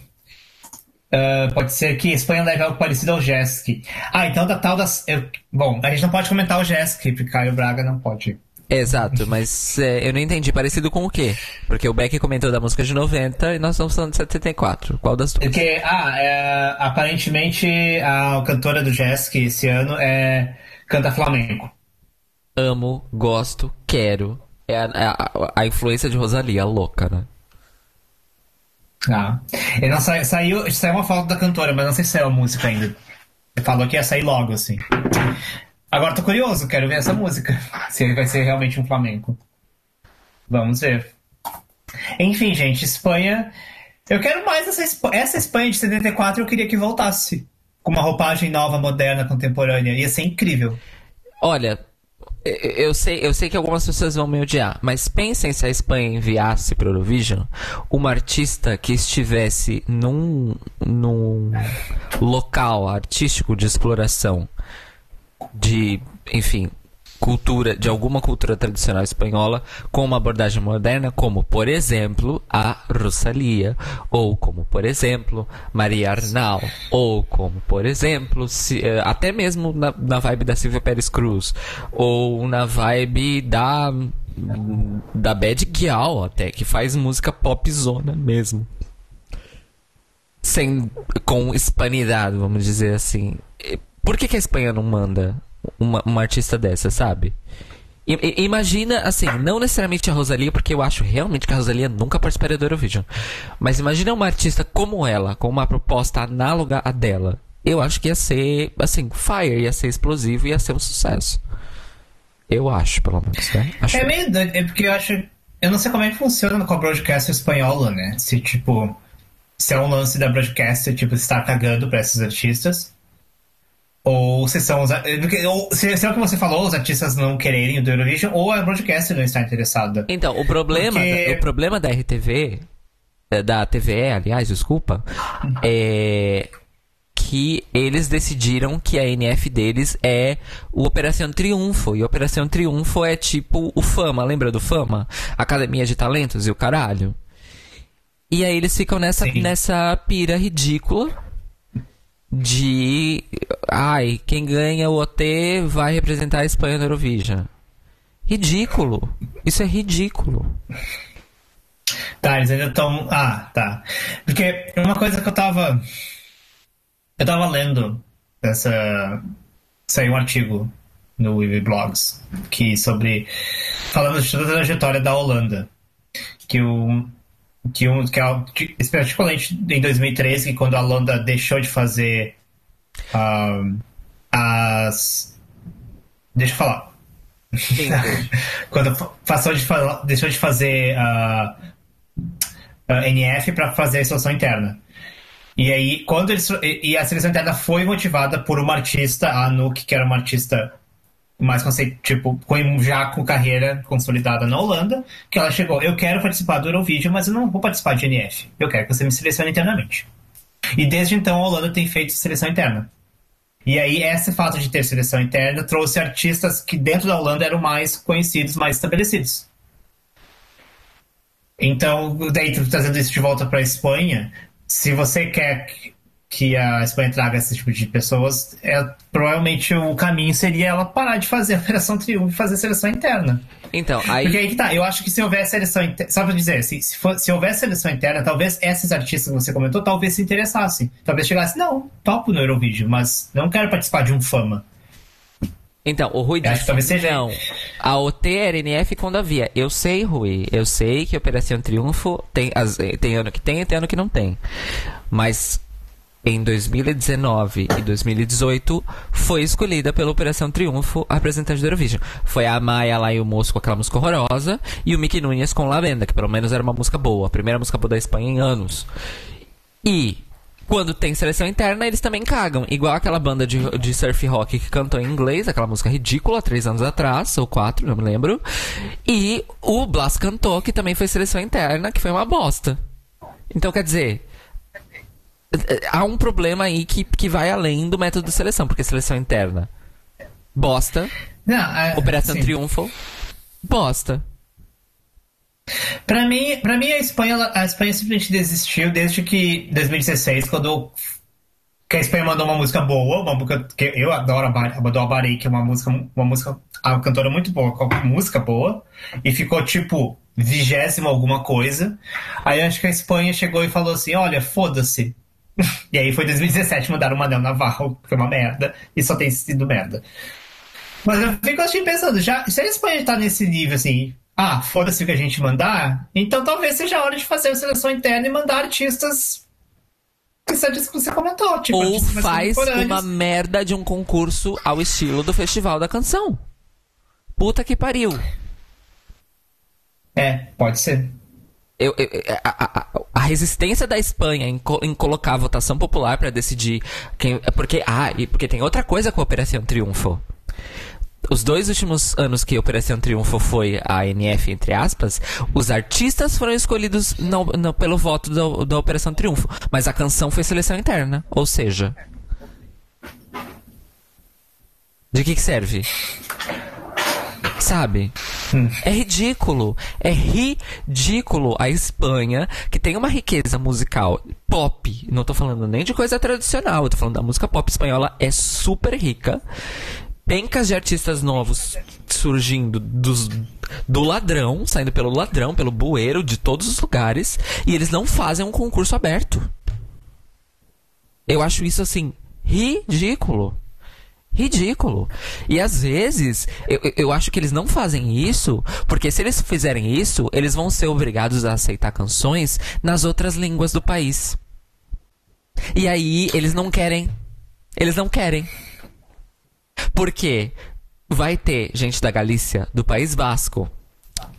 Uh, pode ser que Espanha leve algo parecido ao JESC. Ah, então da tal das. Eu, bom, a gente não pode comentar o JESC, porque Caio Braga não pode. Exato, mas é, eu não entendi. Parecido com o quê? Porque o Beck comentou da música de 90 e nós estamos falando de 74. Qual das duas? Porque, ah, é, aparentemente a cantora do JESC esse ano é canta flamenco. Amo, gosto, quero. É a, a, a influência de Rosalia, louca, né? Ah. Não sa saiu, saiu uma foto da cantora, mas não sei se saiu a música ainda. Falou que ia sair logo, assim. Agora tô curioso, quero ver essa música. Se vai ser realmente um flamenco. Vamos ver. Enfim, gente, Espanha. Eu quero mais essa, essa Espanha de 74, eu queria que voltasse. Com uma roupagem nova, moderna, contemporânea. Ia ser incrível. Olha, eu sei, eu sei que algumas pessoas vão me odiar, mas pensem se a Espanha enviasse para o Eurovision uma artista que estivesse num, num local artístico de exploração de, enfim, cultura, de alguma cultura tradicional espanhola com uma abordagem moderna, como, por exemplo, a Rosalia, ou como, por exemplo, Maria Arnal, ou como, por exemplo, se, eh, até mesmo na, na vibe da Silvia Pérez Cruz, ou na vibe da da Bad Gyal até, que faz música popzona mesmo. Sem, com hispanidade, vamos dizer assim. Por que, que a Espanha não manda uma, uma artista dessa, sabe? I, imagina, assim, não necessariamente a Rosalia, porque eu acho realmente que a Rosalia nunca participaria do Eurovision. Mas imagina uma artista como ela, com uma proposta análoga à dela. Eu acho que ia ser, assim, fire, ia ser explosivo, ia ser um sucesso. Eu acho, pelo menos, né? Acho é meio doido, é porque eu acho. Eu não sei como é que funciona com a broadcast espanhola, né? Se, tipo. Se é um lance da broadcast, tipo, estar cagando pra esses artistas. Ou se são os. Ou, se, se é o que você falou, os artistas não quererem o do Eurovision, ou a broadcast não está interessada. Então, o problema, Porque... o problema da RTV, eh, da TVE, aliás, desculpa, é que eles decidiram que a NF deles é o Operação Triunfo. E Operação Triunfo é tipo o Fama, lembra do Fama? Academia de Talentos e o caralho. E aí eles ficam nessa, nessa pira ridícula de ai, quem ganha o OT vai representar a Espanha no Eurovision. Ridículo. Isso é ridículo. Tá, eles ainda estão. Ah, tá. Porque uma coisa que eu tava. Eu tava lendo essa. Saiu um artigo no Weebly Blogs que sobre. falando toda a trajetória da Holanda. Que o. Que, um, que, a, que particularmente em 2013, quando a Holanda deixou de fazer as. Deixa eu falar. quando passou de, deixou de fazer a uh, uh, NF para fazer a seleção interna. E aí, quando eles. E a seleção interna foi motivada por uma artista, a Anouk, que era uma artista conceito, tipo, já com carreira consolidada na Holanda, que ela chegou, eu quero participar do Eurovision, mas eu não vou participar de NF. Eu quero que você me selecione internamente. E desde então a Holanda tem feito seleção interna. E aí, esse fato de ter seleção interna trouxe artistas que dentro da Holanda eram mais conhecidos, mais estabelecidos. Então, daí trazendo isso de volta para a Espanha, se você quer que a Espanha traga esse tipo de pessoas, é, provavelmente o caminho seria ela parar de fazer a Operação Triunfo e fazer seleção interna. Então, aí. Porque aí que tá, eu acho que se houver seleção interna. Só pra dizer, se, se, for, se houver seleção interna, talvez esses artistas que você comentou, talvez se interessassem. Talvez chegasse, não, topo no Eurovision, mas não quero participar de um fama. Então, o Rui disse, Acho que talvez seja... não, a OT era NF quando havia. Eu sei, Rui, eu sei que Operação Triunfo tem, as, tem ano que tem e tem ano que não tem. Mas em 2019 e 2018 foi escolhida pela Operação Triunfo a representante do Eurovision. Foi a Maia lá e o Moço com aquela música horrorosa e o Mickey Nunes com Lavenda, que pelo menos era uma música boa, a primeira música boa da Espanha em anos. E quando tem seleção interna, eles também cagam. Igual aquela banda de, de surf rock que cantou em inglês, aquela música ridícula, três anos atrás, ou quatro, não me lembro. E o Blas cantou, que também foi seleção interna, que foi uma bosta. Então, quer dizer, há um problema aí que, que vai além do método de seleção, porque seleção interna, bosta. Não, é, Operação sim. Triunfo, bosta. Para mim, para mim a Espanha, a Espanha simplesmente desistiu desde que 2016, quando que a Espanha mandou uma música boa, uma música que eu adoro, a Abarei, que é uma música, uma música, uma cantora muito boa, com música boa, e ficou tipo vigésima alguma coisa. Aí acho que a Espanha chegou e falou assim: olha, foda-se. e aí foi 2017, mandaram uma Manel Navarro, que foi uma merda, e só tem sido merda. Mas eu fico assim pensando, já, se a Espanha tá nesse nível assim, ah, foda-se o que a gente mandar, então talvez seja a hora de fazer a seleção interna e mandar artistas que você comentou. Tipo, Ou faz uma merda de um concurso ao estilo do Festival da Canção. Puta que pariu. É, pode ser. Eu, eu, a, a, a, resistência da Espanha em, co, em colocar a votação popular para decidir quem. Porque, ah, e porque tem outra coisa com a Operação Triunfo os dois últimos anos que a Operação Triunfo foi a NF, entre aspas, os artistas foram escolhidos não, pelo voto da, da Operação Triunfo, mas a canção foi seleção interna. Ou seja. De que, que serve? Sabe? Hum. É ridículo. É ridículo a Espanha, que tem uma riqueza musical pop. Não tô falando nem de coisa tradicional, eu tô falando da música pop espanhola, é super rica pencas de artistas novos surgindo dos, do ladrão, saindo pelo ladrão, pelo bueiro, de todos os lugares, e eles não fazem um concurso aberto. Eu acho isso assim ridículo. Ridículo. E às vezes, eu, eu acho que eles não fazem isso, porque se eles fizerem isso, eles vão ser obrigados a aceitar canções nas outras línguas do país. E aí, eles não querem. Eles não querem. Porque vai ter gente da Galícia, do País Basco,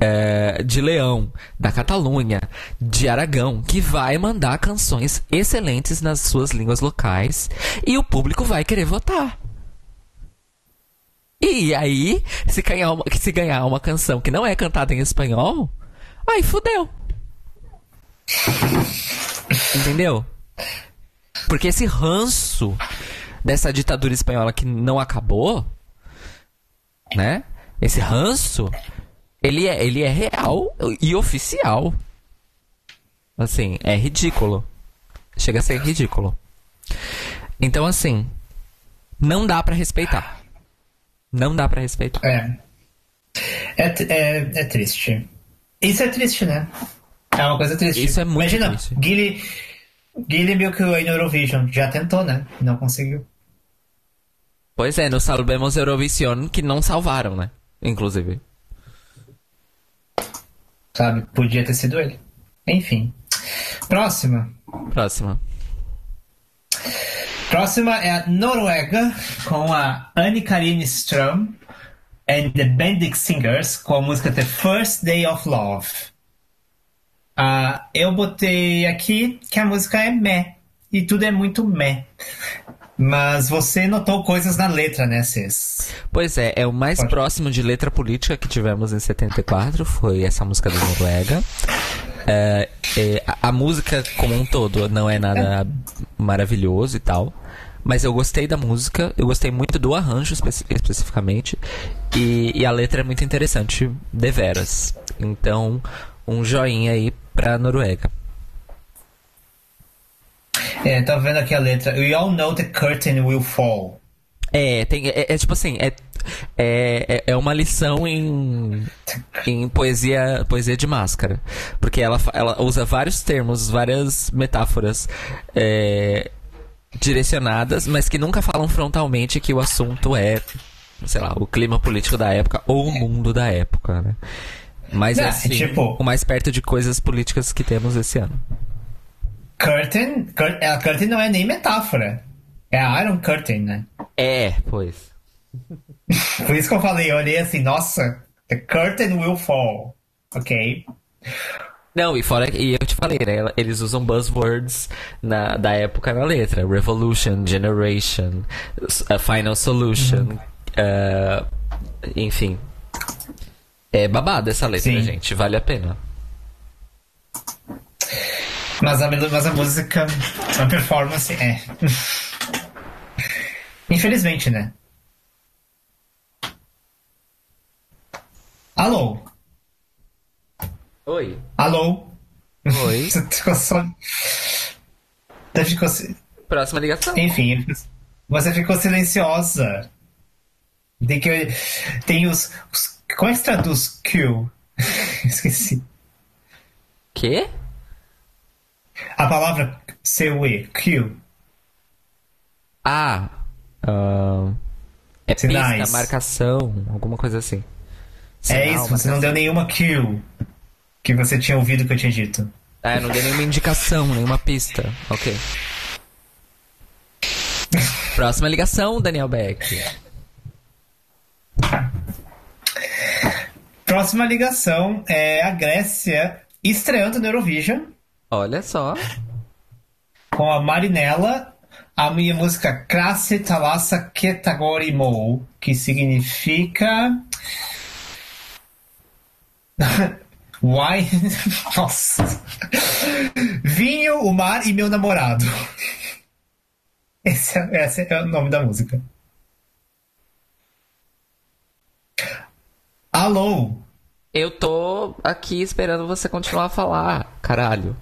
é, de Leão, da Catalunha, de Aragão, que vai mandar canções excelentes nas suas línguas locais e o público vai querer votar. E aí, se ganhar uma, se ganhar uma canção que não é cantada em espanhol, aí fudeu. Entendeu? Porque esse ranço dessa ditadura espanhola que não acabou, né? Esse ranço, ele é, ele é real e oficial. Assim, é ridículo. Chega a ser ridículo. Então, assim, não dá para respeitar. Não dá para respeitar. É. É, é. é triste. Isso é triste, né? É uma coisa triste. Isso é muito Imagina, triste. Guilherme, Guilherme Milky no Eurovision. Já tentou, né? Não conseguiu. Pois é, no Salvemos Eurovision que não salvaram, né? Inclusive. Sabe? Podia ter sido ele. Enfim. Próxima. Próxima. Próxima é a Noruega, com a Anne Karine Strum and the Bendik Singers, com a música The First Day of Love. Ah, eu botei aqui que a música é meh, e tudo é muito meh. Mas você notou coisas na letra, né, Cês? Pois é, é o mais Pode. próximo de letra política que tivemos em 74, foi essa música da Noruega. É, é, a, a música como um todo não é nada maravilhoso e tal. Mas eu gostei da música, eu gostei muito do arranjo espe- especificamente. E, e a letra é muito interessante, deveras. Então, um joinha aí pra Noruega. É, tá vendo aqui a letra. We all know the curtain will fall. É, tem, é, é tipo assim, é, é, é- é uma lição em, em poesia, poesia de máscara. Porque ela, ela usa vários termos, várias metáforas é, direcionadas, mas que nunca falam frontalmente que o assunto é, sei lá, o clima político da época ou o mundo da época, né? Mas Não, é é assim, tipo- o mais perto de coisas políticas que temos esse ano. Curtain, cur, a curtain não é nem metáfora. É a Iron Curtain, né? É, pois. Por isso que eu falei, eu olhei assim, nossa, the curtain will fall. Ok? Não, e fora e eu te falei, né? Eles usam buzzwords na, da época na letra. Revolution, Generation, a Final Solution. eh, enfim. É babado essa letra, Sim. gente. Vale a pena. Mas a, mas a música, a performance é. Infelizmente, né? Alô? Oi. Alô? Oi. Você ficou só. Você ficou. Próxima ligação. Enfim, você ficou silenciosa. Tem que. Tem os. os como é que se traduz Q? Esqueci. Quê? A palavra CUE, Q. Ah. ahn, é Sinais. pista, marcação, alguma coisa assim. é Sinal, isso, você não deu nenhuma Q que você tinha ouvido que eu tinha dito. É, não dei nenhuma indicação, nenhuma pista. Ok. Próxima ligação, Daniel Beck. Próxima ligação é a Grécia estreando no Eurovision Olha só. com a Marinella, a minha música Krasi Talassa Ketagorimo, que significa. Why? Nossa. Vinho, o mar e meu namorado. Esse é, esse é o nome da música. Alô? Eu tô aqui esperando você continuar a falar, caralho.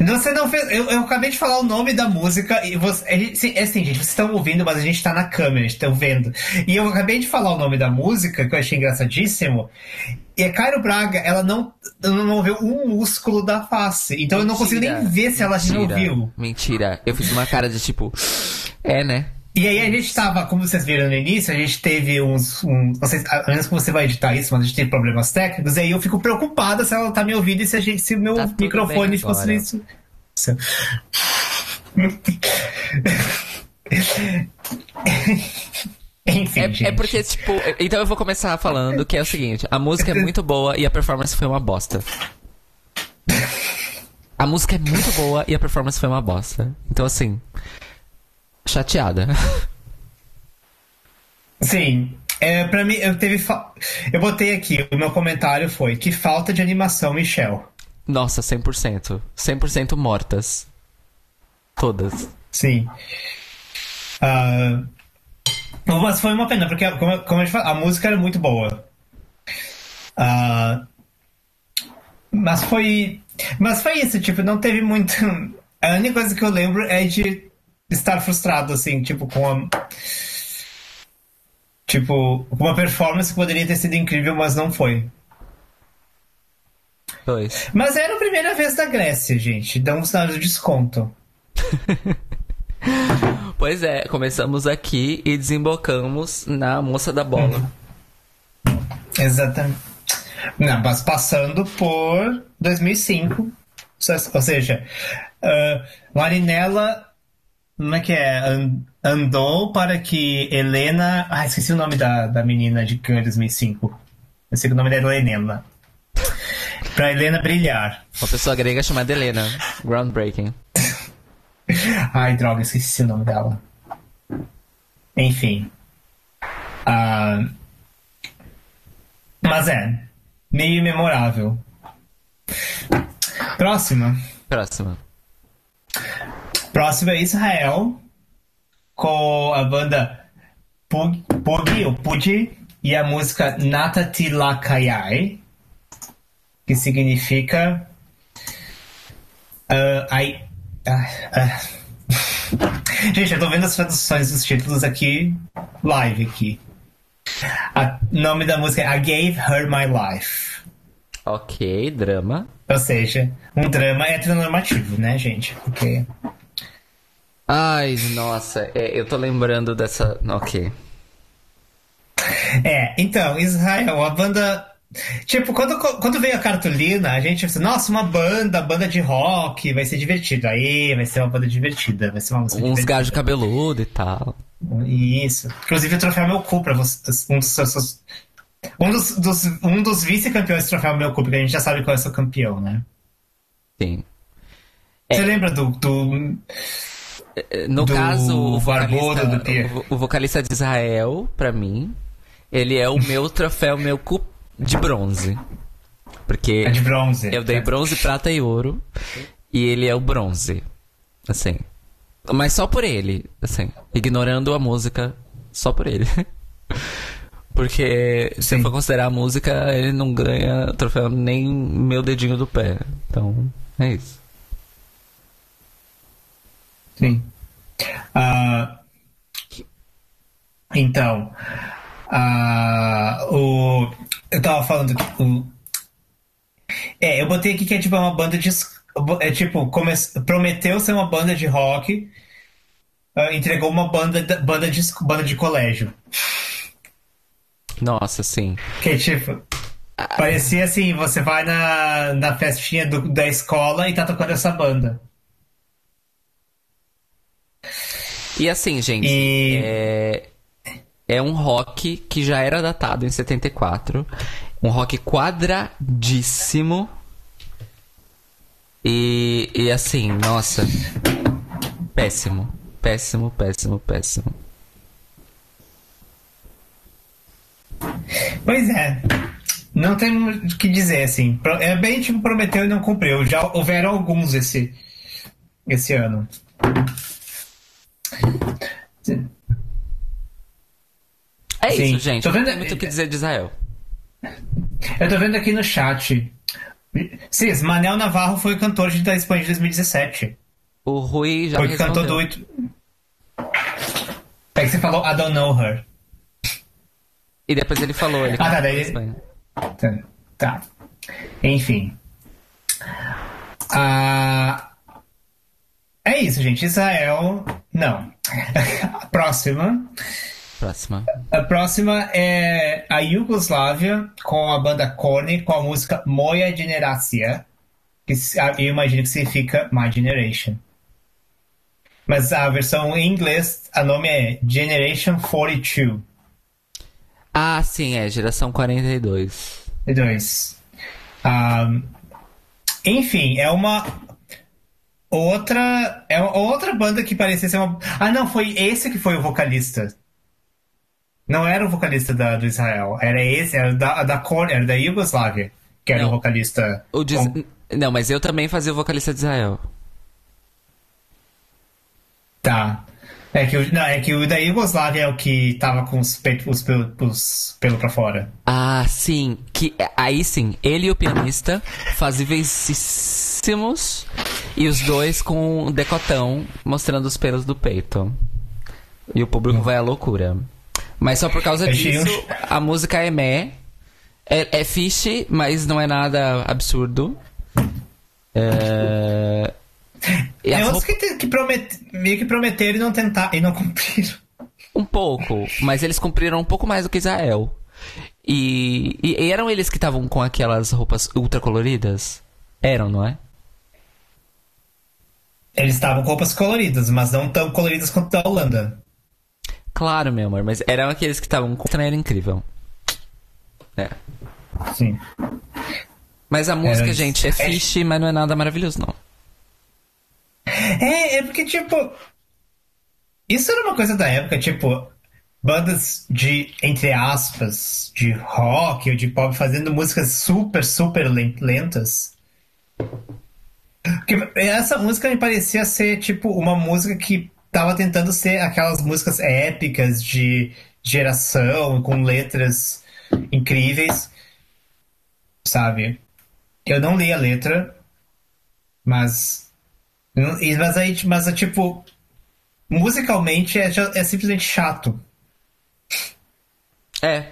Você não fez. Eu, eu acabei de falar o nome da música e você. sim, é assim, gente, vocês estão ouvindo, mas a gente tá na câmera, estão vendo. E eu acabei de falar o nome da música, que eu achei engraçadíssimo. E a Cairo Braga, ela não, não moveu um músculo da face. Então eu não consigo nem Mentira, ver se ela não mentira, viu. Mentira. Eu fiz uma cara de tipo. É, né? E aí a gente tava, como vocês viram no início, a gente teve uns. Um, sei, a menos que você vai editar isso, mas a gente teve problemas técnicos, e aí eu fico preocupada se ela tá me ouvindo e se, a gente, se o meu Tá microfone ficou silencioso. Enfim, É, é porque, tipo. Então eu vou começar falando que é o seguinte: a música é muito boa e a performance foi uma bosta. A música é muito boa e a performance foi uma bosta. Então, assim. Chateada. Sim. É, pra mim, eu teve. fa- Eu botei aqui, o meu comentário foi: que falta de animação, Michel. Nossa, 100%. 100% mortas. Todas. Sim. Ah, mas foi uma pena, porque, como, como a gente fala, a música era muito boa. Ah, mas foi. Mas foi isso, tipo, não teve muito. A única coisa que eu lembro é de estar frustrado, assim, tipo, com a. Tipo, com uma performance que poderia ter sido incrível, mas não foi. Dois. Mas era a primeira vez da Grécia, gente. Damos um desconto. Pois é, começamos aqui e desembocamos na moça da bola. Exatamente. Não, mas passando por 2005. Ou seja, uh, Marinella, como é que é? An- Andou para que Helena. Ah, esqueci o nome da, da menina de em 2005. Eu sei que o nome dela é Helena. Pra Helena brilhar. Uma pessoa grega chamada Helena. Groundbreaking. Ai, droga, esqueci o nome dela. Enfim. Ah, mas é, meio memorável. Próxima. Próxima. Próxima é Israel, com a banda Pug, Pug ou Pudi, e a música Natati Lakayai, que significa. ah, ai, ah, ah. Gente, eu tô vendo as traduções dos títulos aqui, live aqui. O nome da música é I Gave Her My Life. Ok, drama. Ou seja, um drama heteronormativo, né, gente? Porque. Ai, nossa, é, eu tô lembrando dessa. Ok. É, então, Israel, a banda. Tipo, quando, quando veio a cartolina, a gente pensou, nossa, uma banda, banda de rock, vai ser divertido. Aí, vai ser uma banda divertida, vai ser uma música Uns gajos cabeludo e tal. Isso. Inclusive, o troféu Meu Cu pra vocês. Um dos, seus- um dos, dos- um dos vice-campeões do troféu Meu Cu, porque a gente já sabe qual é o seu campeão, né? Sim. Você lembra do. do No Do caso, o vocalista, do Pierre. o, vocalista de Israel, pra mim, ele é o meu troféu, meu cu de bronze. Porque é de bronze. eu dei bronze, prata e ouro. E ele é o bronze. Assim. Mas só por ele, assim. Ignorando a música, só por ele. Porque se eu for considerar a música, ele não ganha troféu nem meu dedinho do pé. Então, é isso. Sim. Ah, então, ah, o, eu tava falando que o, é, eu botei aqui que é tipo uma banda de é tipo come, prometeu ser uma banda de rock, ah, entregou uma banda da- banda de banda de colégio, Nossa, sim. que é tipo parecia assim, você vai na, na festinha do- da escola e tá tocando essa banda. E assim, gente, E- é, é um rock que já era datado em 74. Um rock quadradíssimo. E, e assim, nossa. Péssimo. Péssimo, péssimo, péssimo. Pois é. Não tem o que dizer, assim. É bem tipo prometeu e não cumpriu. Já houveram alguns esse, esse ano. É Sim. isso, gente. Tô Não vendo- tem muito o que dizer de Israel. Eu tô vendo aqui no chat. Sim, Manel Navarro foi o cantor de da Espanha de 2017. O Rui já Foi que cantou respondeu. do oito. É que você falou I don't know her. E depois ele falou, ele Ah, tá, daí- Espanha. Tá. tá. Enfim. Ah, é isso, gente. Israel. Não. A próxima. Próxima. A próxima é a Iugoslávia com a banda Korn com a música Moja Generacija. Que eu imagino que significa My Generation. Mas a versão em inglês, a nome é Generation 42. Ah, sim, é. Geração 42. E dois. Ahm, enfim, é uma outra é uma outra banda que parecia ser uma. Ah, não, foi esse que foi o vocalista. Não era o vocalista da, do Israel, era esse, era da, da Cor, era da Iugoslávia, que era Não. o vocalista. O de... com- Não, mas eu também fazia o vocalista de Israel. Tá. É que, o, não, é que o da Iugoslávia é o que tava com os, peitos, os, pelos, os pelos pra fora. Ah, sim. Que, aí sim, ele e o pianista fazíveisíssimos e os dois com um decotão mostrando os pelos do peito. E o público vai à loucura. Mas só por causa um disso, a música é meh. É, é fish, mas não é nada absurdo. É... E É outros roupas- que, que promet, meio que prometeram e não tentar e não cumpriram. Um pouco, mas eles cumpriram um pouco mais do que Israel. E, e- e eram eles que estavam com aquelas roupas ultra coloridas? Eram, não é? Eles estavam com roupas coloridas, mas não tão coloridas quanto da Holanda. Claro, meu amor, mas eram aqueles que estavam com. Era incrível. É. Sim. Mas a música, Era- gente, é fish, mas não é nada maravilhoso, não. É, é porque, tipo. Isso era uma coisa da época, tipo. Bandas de, entre aspas, de rock ou de pop fazendo músicas super, super len- lentas. Porque essa música me parecia ser, tipo, uma música que tava tentando ser aquelas músicas épicas de geração, com letras incríveis. Sabe? Eu não li a letra, mas e- Mas aí, mas tipo. Musicalmente é, é simplesmente chato. É.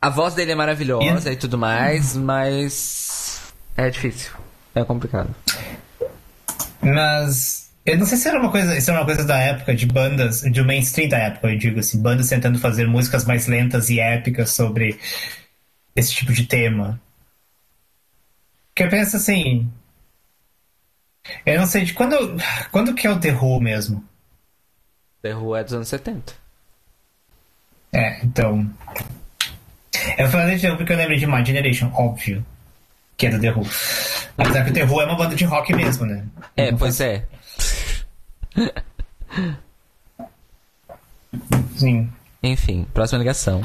A voz dele é maravilhosa e tudo mais, mas. É difícil. É complicado. Mas. Eu não sei se era uma coisa. Isso era uma coisa da época, de bandas, de mainstream da época, eu digo assim, bandas tentando fazer músicas mais lentas e épicas sobre esse tipo de tema. Que eu penso assim. Eu não sei de quando. Quando que é o The Who mesmo? The Who é dos anos 70. É, então. Eu falei de The Who porque eu lembrei de My Generation, óbvio. Que é do The Who. Apesar que o The Who é uma banda de rock mesmo, né? É, pois é. Sim. Enfim, próxima ligação.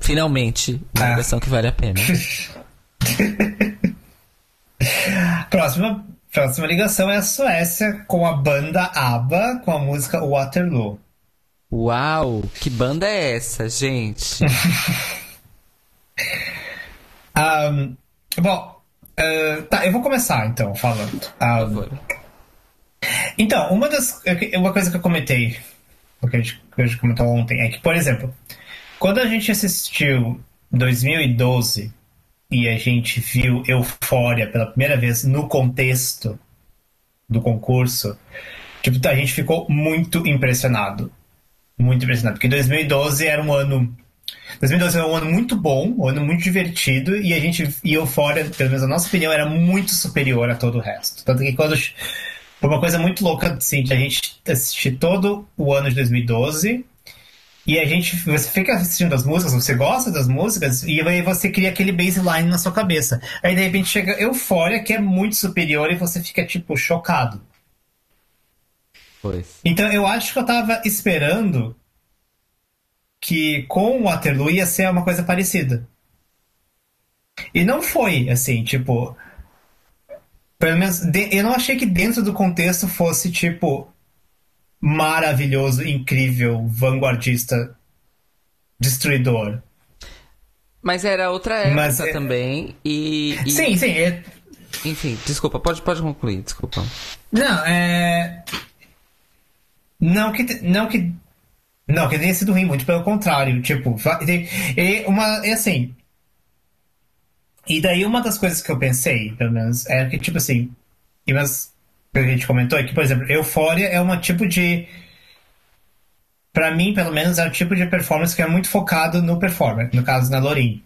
Finalmente, uma Ah. ligação que vale a pena. Próxima, próxima ligação é a Suécia com a banda ABBA com a música Waterloo. Uau, que banda é essa, gente? Ahn, bom, ah, tá, eu vou começar então falando. Favor. Então, uma das. Uma coisa que eu comentei, que a gente, que a gente comentou ontem, é que, por exemplo, quando a gente assistiu 2012 e a gente viu Eufória pela primeira vez no contexto do concurso, tipo, a gente ficou muito impressionado. Muito impressionado. Porque 2012 era um ano. 2012 era um ano muito bom, um ano muito divertido, e a gente. E Eufória, pelo menos a nossa opinião, era muito superior a todo o resto. Tanto que quando. Foi uma coisa muito louca, assim, de a gente assistir todo o ano de 2012. E a gente. Você fica assistindo as músicas, você gosta das músicas, e aí você cria aquele baseline na sua cabeça. Aí de repente chega Eufória, que é muito superior, e você fica, tipo, chocado. Pois. Então eu acho que eu tava esperando que com o Waterloo ia ser uma coisa parecida. E não foi, assim, tipo. Pelo menos, de- eu não achei que dentro do contexto fosse, tipo, maravilhoso, incrível, vanguardista, destruidor. Mas era outra época Mas é- também, e, e- Sim, sim. é- Enfim, desculpa, pode, pode concluir, desculpa. Não, é. Não que. Não que. Não, que tenha sido ruim, muito pelo contrário. Tipo, e, uma. E assim. E daí uma das coisas que eu pensei, pelo menos, é que, tipo assim. E mas que a gente comentou é que, por exemplo, Euphoria é um tipo de. Pra mim, pelo menos, é o tipo de performance que é muito focado no performer, no caso, na Lorin.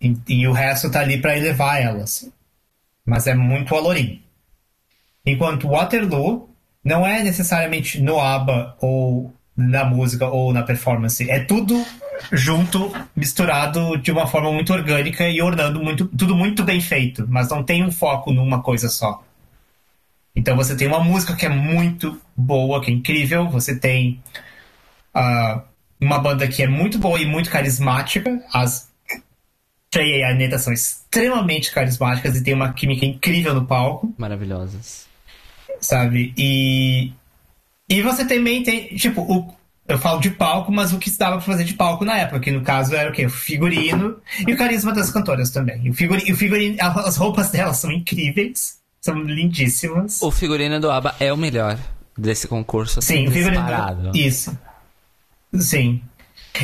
E, e o resto tá ali pra elevar ela, assim mas é muito Alorim. Enquanto Waterloo não é necessariamente no ABBA ou na música ou na performance, é tudo junto, misturado de uma forma muito orgânica e ornando muito, tudo muito bem feito, mas não tem um foco numa coisa só. Então você tem uma música que é muito boa, que é incrível, você tem ah, uma banda que é muito boa e muito carismática, as Trey e a Neta são extremamente carismáticas e tem uma química incrível no palco, Maravilhosas. Sabe? E e você também tem, tipo, o, eu falo de palco, mas o que se dava pra fazer de palco na época, que no caso era o quê? O figurino e o carisma das cantoras também. O figurino, o figurino as roupas delas são incríveis, são lindíssimas. O figurino do ABBA é o melhor desse concurso. Sim, assim, o figurino. disparado. Isso. Sim.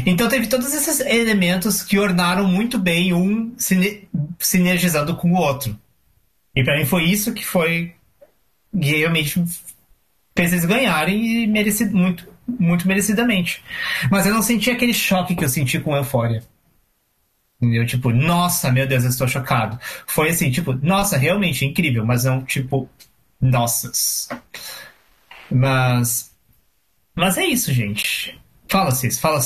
Então teve todos esses elementos que ornaram muito bem um sine sinergizando com o outro. E para mim foi isso que foi que realmente fez eles ganharem e merecido, muito, muito merecidamente. Mas eu não senti aquele choque que eu senti com Euphoria. Eu, tipo, nossa, meu Deus, eu estou chocado. Foi assim, tipo, nossa, realmente incrível, mas não, tipo, nossas. Mas. Mas é isso, gente. Fala, Cis, fala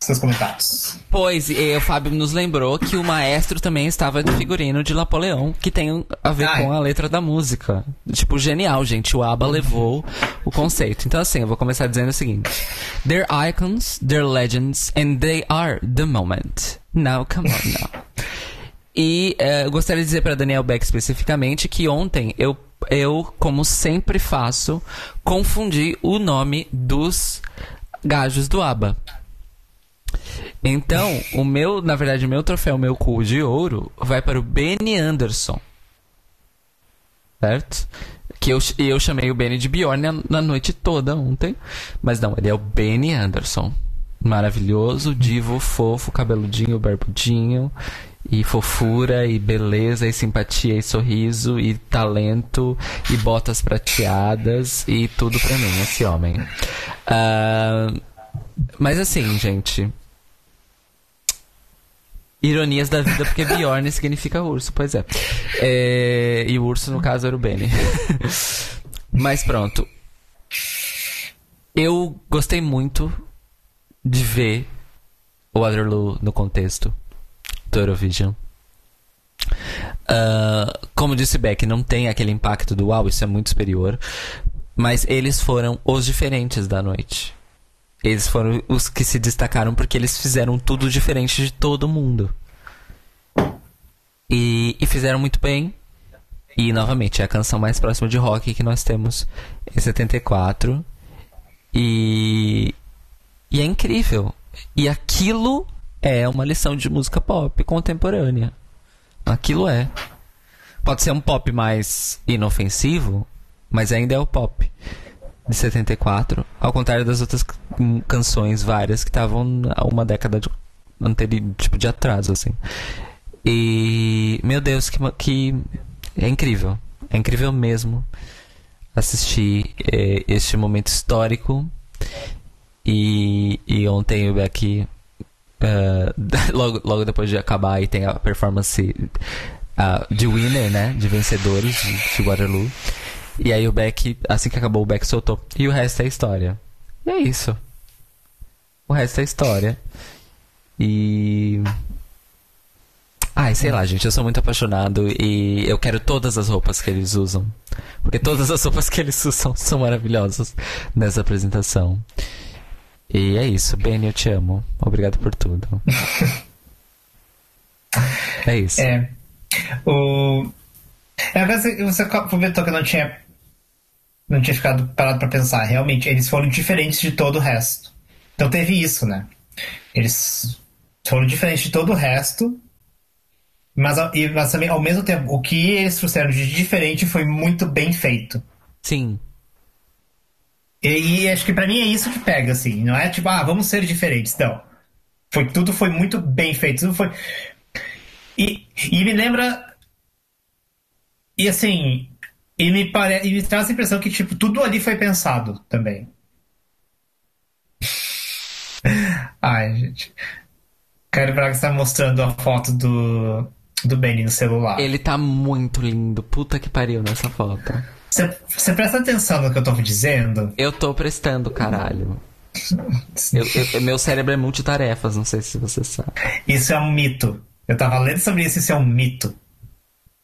seus comentários. Pois, e o Fábio nos lembrou que o maestro também estava de figurino de Napoleão, que tem a ver Ai. com a letra da música. Tipo, genial, gente. O ABBA levou o conceito. Então, assim, eu vou começar dizendo o seguinte: They're icons, they're legends, and they are the moment. Now, come on now. E uh, eu gostaria de dizer para Daniel Beck especificamente que ontem eu, eu, como sempre faço, confundi o nome dos gajos do ABBA. Então, o meu, na verdade, o meu troféu, meu cu de ouro, vai para o Benny Anderson. Certo? Que eu, eu chamei o Benny de Bjorn na, na noite toda ontem. Mas não, ele é o Benny Anderson. Maravilhoso, divo, fofo, cabeludinho, barbudinho. E fofura, e beleza, e simpatia, e sorriso, e talento, e botas prateadas, e tudo pra mim, esse homem. Uh, mas assim, gente. Ironias da vida, porque Bjorn significa urso, pois é. é. E o urso, no caso, era o Benny. Mas pronto. Eu gostei muito de ver o Waterloo no contexto do Eurovision. Uh, como disse Beck, não tem aquele impacto do uau, isso é muito superior. Mas eles foram os diferentes da noite. Eles foram os que se destacaram porque eles fizeram tudo diferente de todo mundo. E, e fizeram muito bem. E novamente, é a canção mais próxima de rock que nós temos em 74. E, e é incrível. E aquilo é uma lição de música pop contemporânea. Aquilo é. Pode ser um pop mais inofensivo, mas ainda é o pop de 74, ao contrário das outras canções várias que estavam há uma década de, anterior, tipo de atraso assim. E meu Deus, que, que é incrível, é incrível mesmo assistir é, este momento histórico. E, e ontem eu aqui uh, logo, logo depois de acabar aí tem a performance uh, de winner, né, de vencedores de, de Waterloo. E aí o Beck, assim que acabou, o Beck soltou. E o resto é história. E é isso. O resto é história. E. Ai, sei lá, gente, eu sou muito apaixonado e eu quero todas as roupas que eles usam. Porque todas as roupas que eles usam são maravilhosas nessa apresentação. E é isso, Benny, eu te amo. Obrigado por tudo. é isso. É. O. É, você comentou que eu não tinha não tinha ficado parado para pensar. Realmente, eles foram diferentes de todo o resto. Então teve isso, né? Eles foram diferentes de todo o resto, mas, mas também, ao mesmo tempo, o que eles trouxeram de diferente foi muito bem feito. Sim. E, e acho que para mim é isso que pega, assim. Não é tipo, ah, vamos ser diferentes. Não. Foi, tudo foi muito bem feito. Tudo foi. E, e me lembra. E assim, e me, pare... e me traz a impressão que, tipo, tudo ali foi pensado também. Ai, gente. Caio Braga está mostrando a foto do, do Benny no celular. Ele tá muito lindo. Puta que pariu nessa foto. Você presta atenção no que eu tô dizendo? Eu tô prestando, caralho. eu, eu, meu cérebro é multitarefas, não sei se você sabe. Isso é um mito. Eu tava lendo sobre isso, isso é um mito.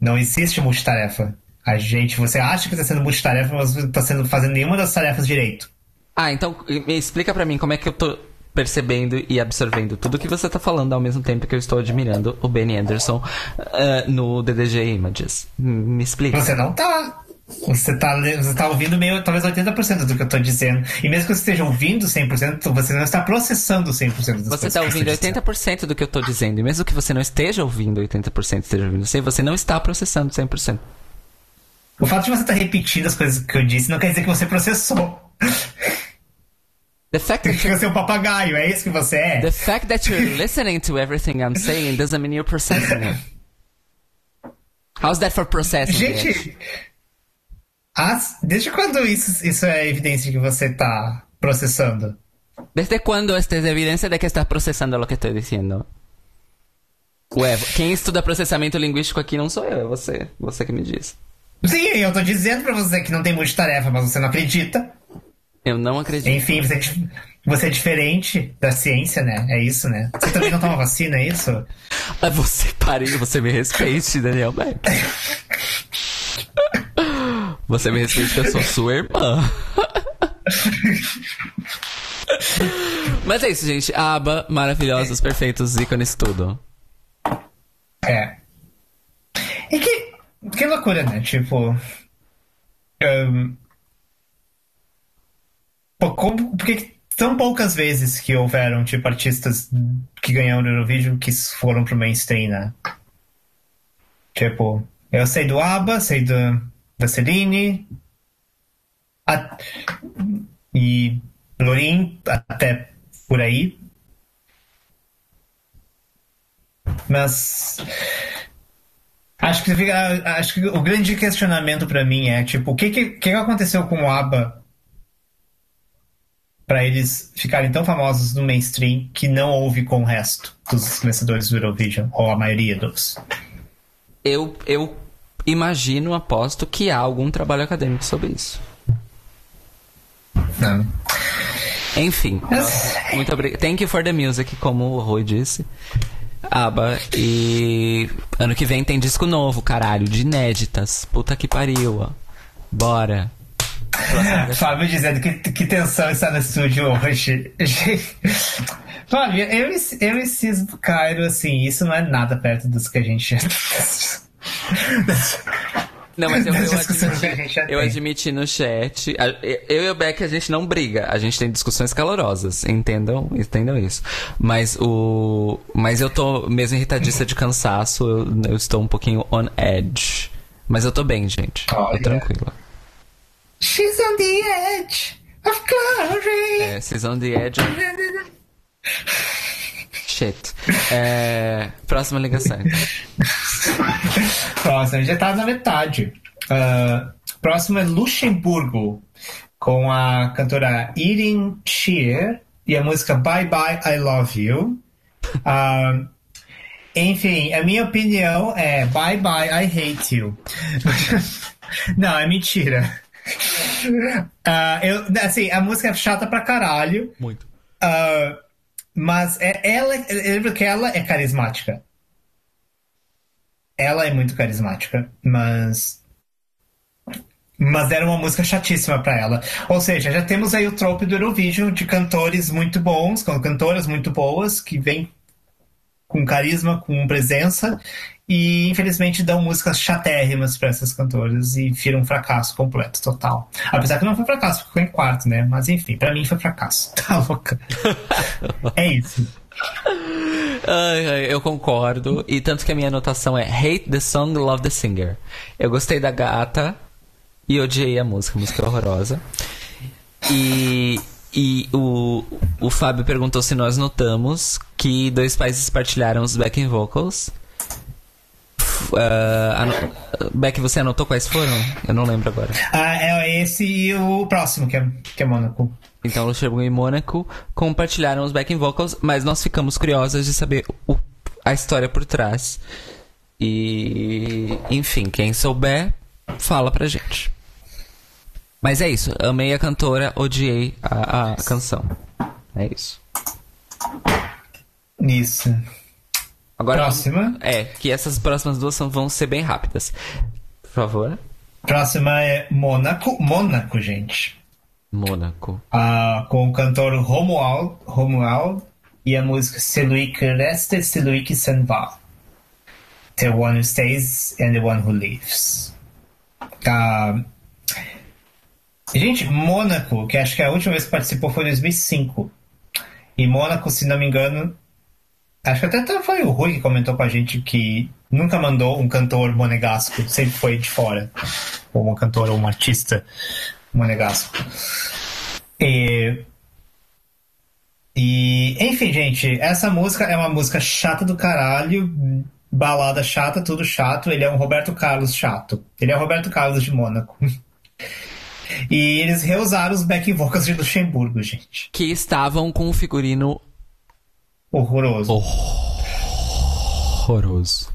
Não existe multitarefa. A gente, você acha que está sendo multitarefa, mas não está sendo fazendo nenhuma das tarefas direito. Ah, então me explica para mim como é que eu tô percebendo e absorvendo tudo que você tá falando ao mesmo tempo que eu estou admirando o Benny Anderson uh, no DDG Images. Me explica. Você não tá. Você tá, você tá ouvindo meio, talvez 80% do que eu tô dizendo. E mesmo que você esteja ouvindo 100%, você não está processando 100% das Você está ouvindo 80% do que eu tô dizendo. E mesmo que você não esteja ouvindo 80%, esteja ouvindo 100%, você não está processando 100%. O fato de você estar tá repetindo as coisas que eu disse não quer dizer que você processou. The fact that ser um papagaio, é isso que você é? The fact that you're listening to everything I'm saying doesn't mean you're processing it. How's that for processing? Gente, as- desde quando isso, isso é evidência que você tá processando? ¿Desde cuándo esta es evidencia de que estás procesando lo que estoy diciendo? Ué, quem estuda processamento linguístico aqui não sou eu, é você. Você que me diz. Sim, eu tô dizendo pra você que não tem multitarefa, mas você não acredita. Eu não acredito. Enfim, você, é você é diferente da ciência, né? É isso, né? Você também não toma vacina, é isso? Ah, Você pare, você me respeite, Daniel Beck. Você me respeite que eu sou sua irmã. Mas é isso, gente. Aba, maravilhosos, perfeitos, ícones, tudo. É. E que, que loucura, né? Tipo. pô, como, por que tão poucas vezes que houveram, tipo, artistas que ganharam no Eurovision que foram pro mainstream, né? Tipo, eu sei do ABBA, sei do, da Celine. a- e Lorin, até por aí. Mas. Acho que, acho que o grande questionamento pra mim é, tipo, o que, que, que aconteceu com o ABBA pra eles ficarem tão famosos no mainstream que não houve com o resto dos vencedores do Eurovision, ou a maioria dos. Eu, eu imagino, aposto que há algum trabalho acadêmico sobre isso. Não. Enfim, muito obrigado. Thank you for the music, como o Rui disse. Aba, e ano que vem tem disco novo, caralho, de inéditas. Puta que pariu, ó. Bora. Fábio dizendo que, que tensão está no estúdio hoje. Fábio, eu, eu e Cisco Cairo, assim, isso não é nada perto dos que a gente. Não, mas eu, eu, admiti, eu admiti no chat. Eu e o Beck, a gente não briga. A gente tem discussões calorosas. Entendam, entendam isso. Mas o. Mas eu tô mesmo irritadista de cansaço. Eu, eu estou um pouquinho on edge. Mas eu tô bem, gente. Tô tranquila. She's on the edge of glory. É, vocês on the edge. Shit. É, próxima ligação. Próximo, já tá na metade. Próximo é Luxemburgo, com a cantora Erin Shear e a música Bye Bye I Love You. Ah, enfim, a minha opinião é Bye Bye I Hate You. Não, é mentira. Ah, eu, assim, a música é chata pra caralho. Muito. Ah, mas é, ela, eu lembro que ela é carismática. Ela é muito carismática, mas. Mas era uma música chatíssima pra ela. Ou seja, já temos aí o trope do Eurovision de cantores muito bons, cantoras muito boas, que vêm com carisma, com presença, e infelizmente dão músicas chatérrimas pra essas cantoras e viram um fracasso completo, total. Apesar que não foi fracasso, ficou em quarto, né? Mas enfim, pra mim foi fracasso. Tá louca. é isso. Ai, ai, eu concordo. E tanto que a minha anotação é Hate the song, love the singer. Eu gostei da gata e odiei a música. A música é horrorosa. E, e o, o Fábio perguntou se nós notamos que dois países partilharam os backing vocals. Ano- Beck, você anotou quais foram? Eu não lembro agora. Ah, é esse e o próximo, que é, que é Mônaco. Então, Luxemburgo e Mônaco compartilharam os backing vocals, mas nós ficamos curiosas de saber o- a história por trás. E, enfim, quem souber, fala pra gente. Mas é isso, amei a cantora, odiei a, a canção. É isso. Isso. Agora, Próxima. É, que essas próximas duas são- vão ser bem rápidas. Por favor. Próxima é Mônaco. Mônaco, gente. Mônaco. Ah, com o cantor Romuald, Romuald e a música Celui que reste, celui que s'en va. The one who stays and the one who leaves. Ah, gente, Mônaco, que acho que a última vez que participou foi em 2005. E Mônaco, se não me engano, acho que até até foi o Rui que comentou com a gente que nunca mandou um cantor monegasco, sempre foi de fora. Ou uma cantora ou um artista monegasco. E E, enfim, gente, essa música é uma música chata do caralho, balada chata, tudo chato. Ele é um Roberto Carlos chato. Ele é o Roberto Carlos de Mônaco. E eles reusaram os back vocals de Luxemburgo, gente. Que estavam com um figurino Horroroso. horroroso.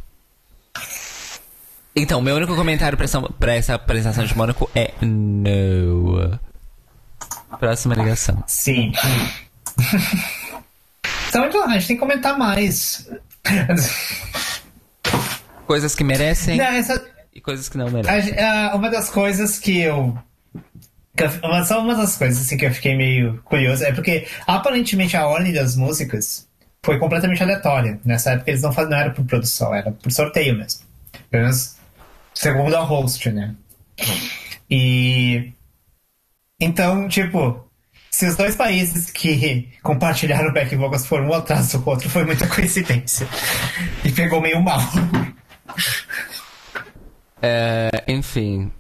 Então, meu único comentário pra essa, pra essa apresentação de Mônaco é no. Próxima ligação. Sim. então, então, a gente tem que comentar mais. Coisas que merecem Não, essa, e coisas que não merecem. a- a- uma das coisas que eu. que eu- uma- Só uma das coisas assim, que eu fiquei meio curioso é porque aparentemente a ordem das músicas foi completamente aleatória. Nessa época eles não, faz, não era por produção, era por sorteio mesmo. Pelo menos segundo a host, né? E. Então, tipo, se os dois países que compartilharam back vocals foram um atrás do outro, foi muita coincidência. E pegou meio mal. É, enfim.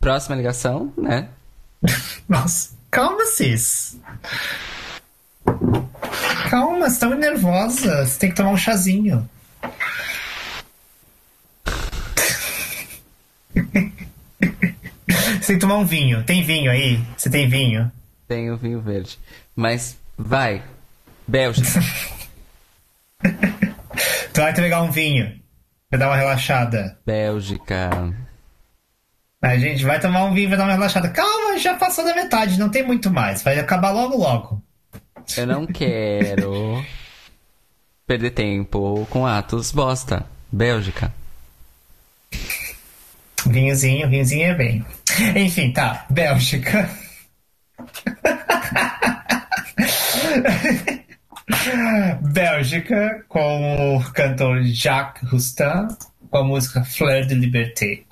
Próxima ligação, né? Nossa, calma, cis. Calma, você tá muito nervosa. Você tem que tomar um chazinho. Você tem que tomar um vinho. Tem vinho aí? Você tem vinho? Tem o vinho verde. Mas vai. Bélgica. Tu vai pegar um vinho. Pra dar uma relaxada. Bélgica. A gente vai tomar um vinho, vai dar uma relaxada. Calma, já passou da metade, não tem muito mais. Vai acabar logo, logo. Eu não quero perder tempo com atos bosta. Bélgica. Vinhozinho, vinhozinho é bem. Enfim, tá. Bélgica. Bélgica com o cantor Jacques Roustin com a música Fleur de Liberté.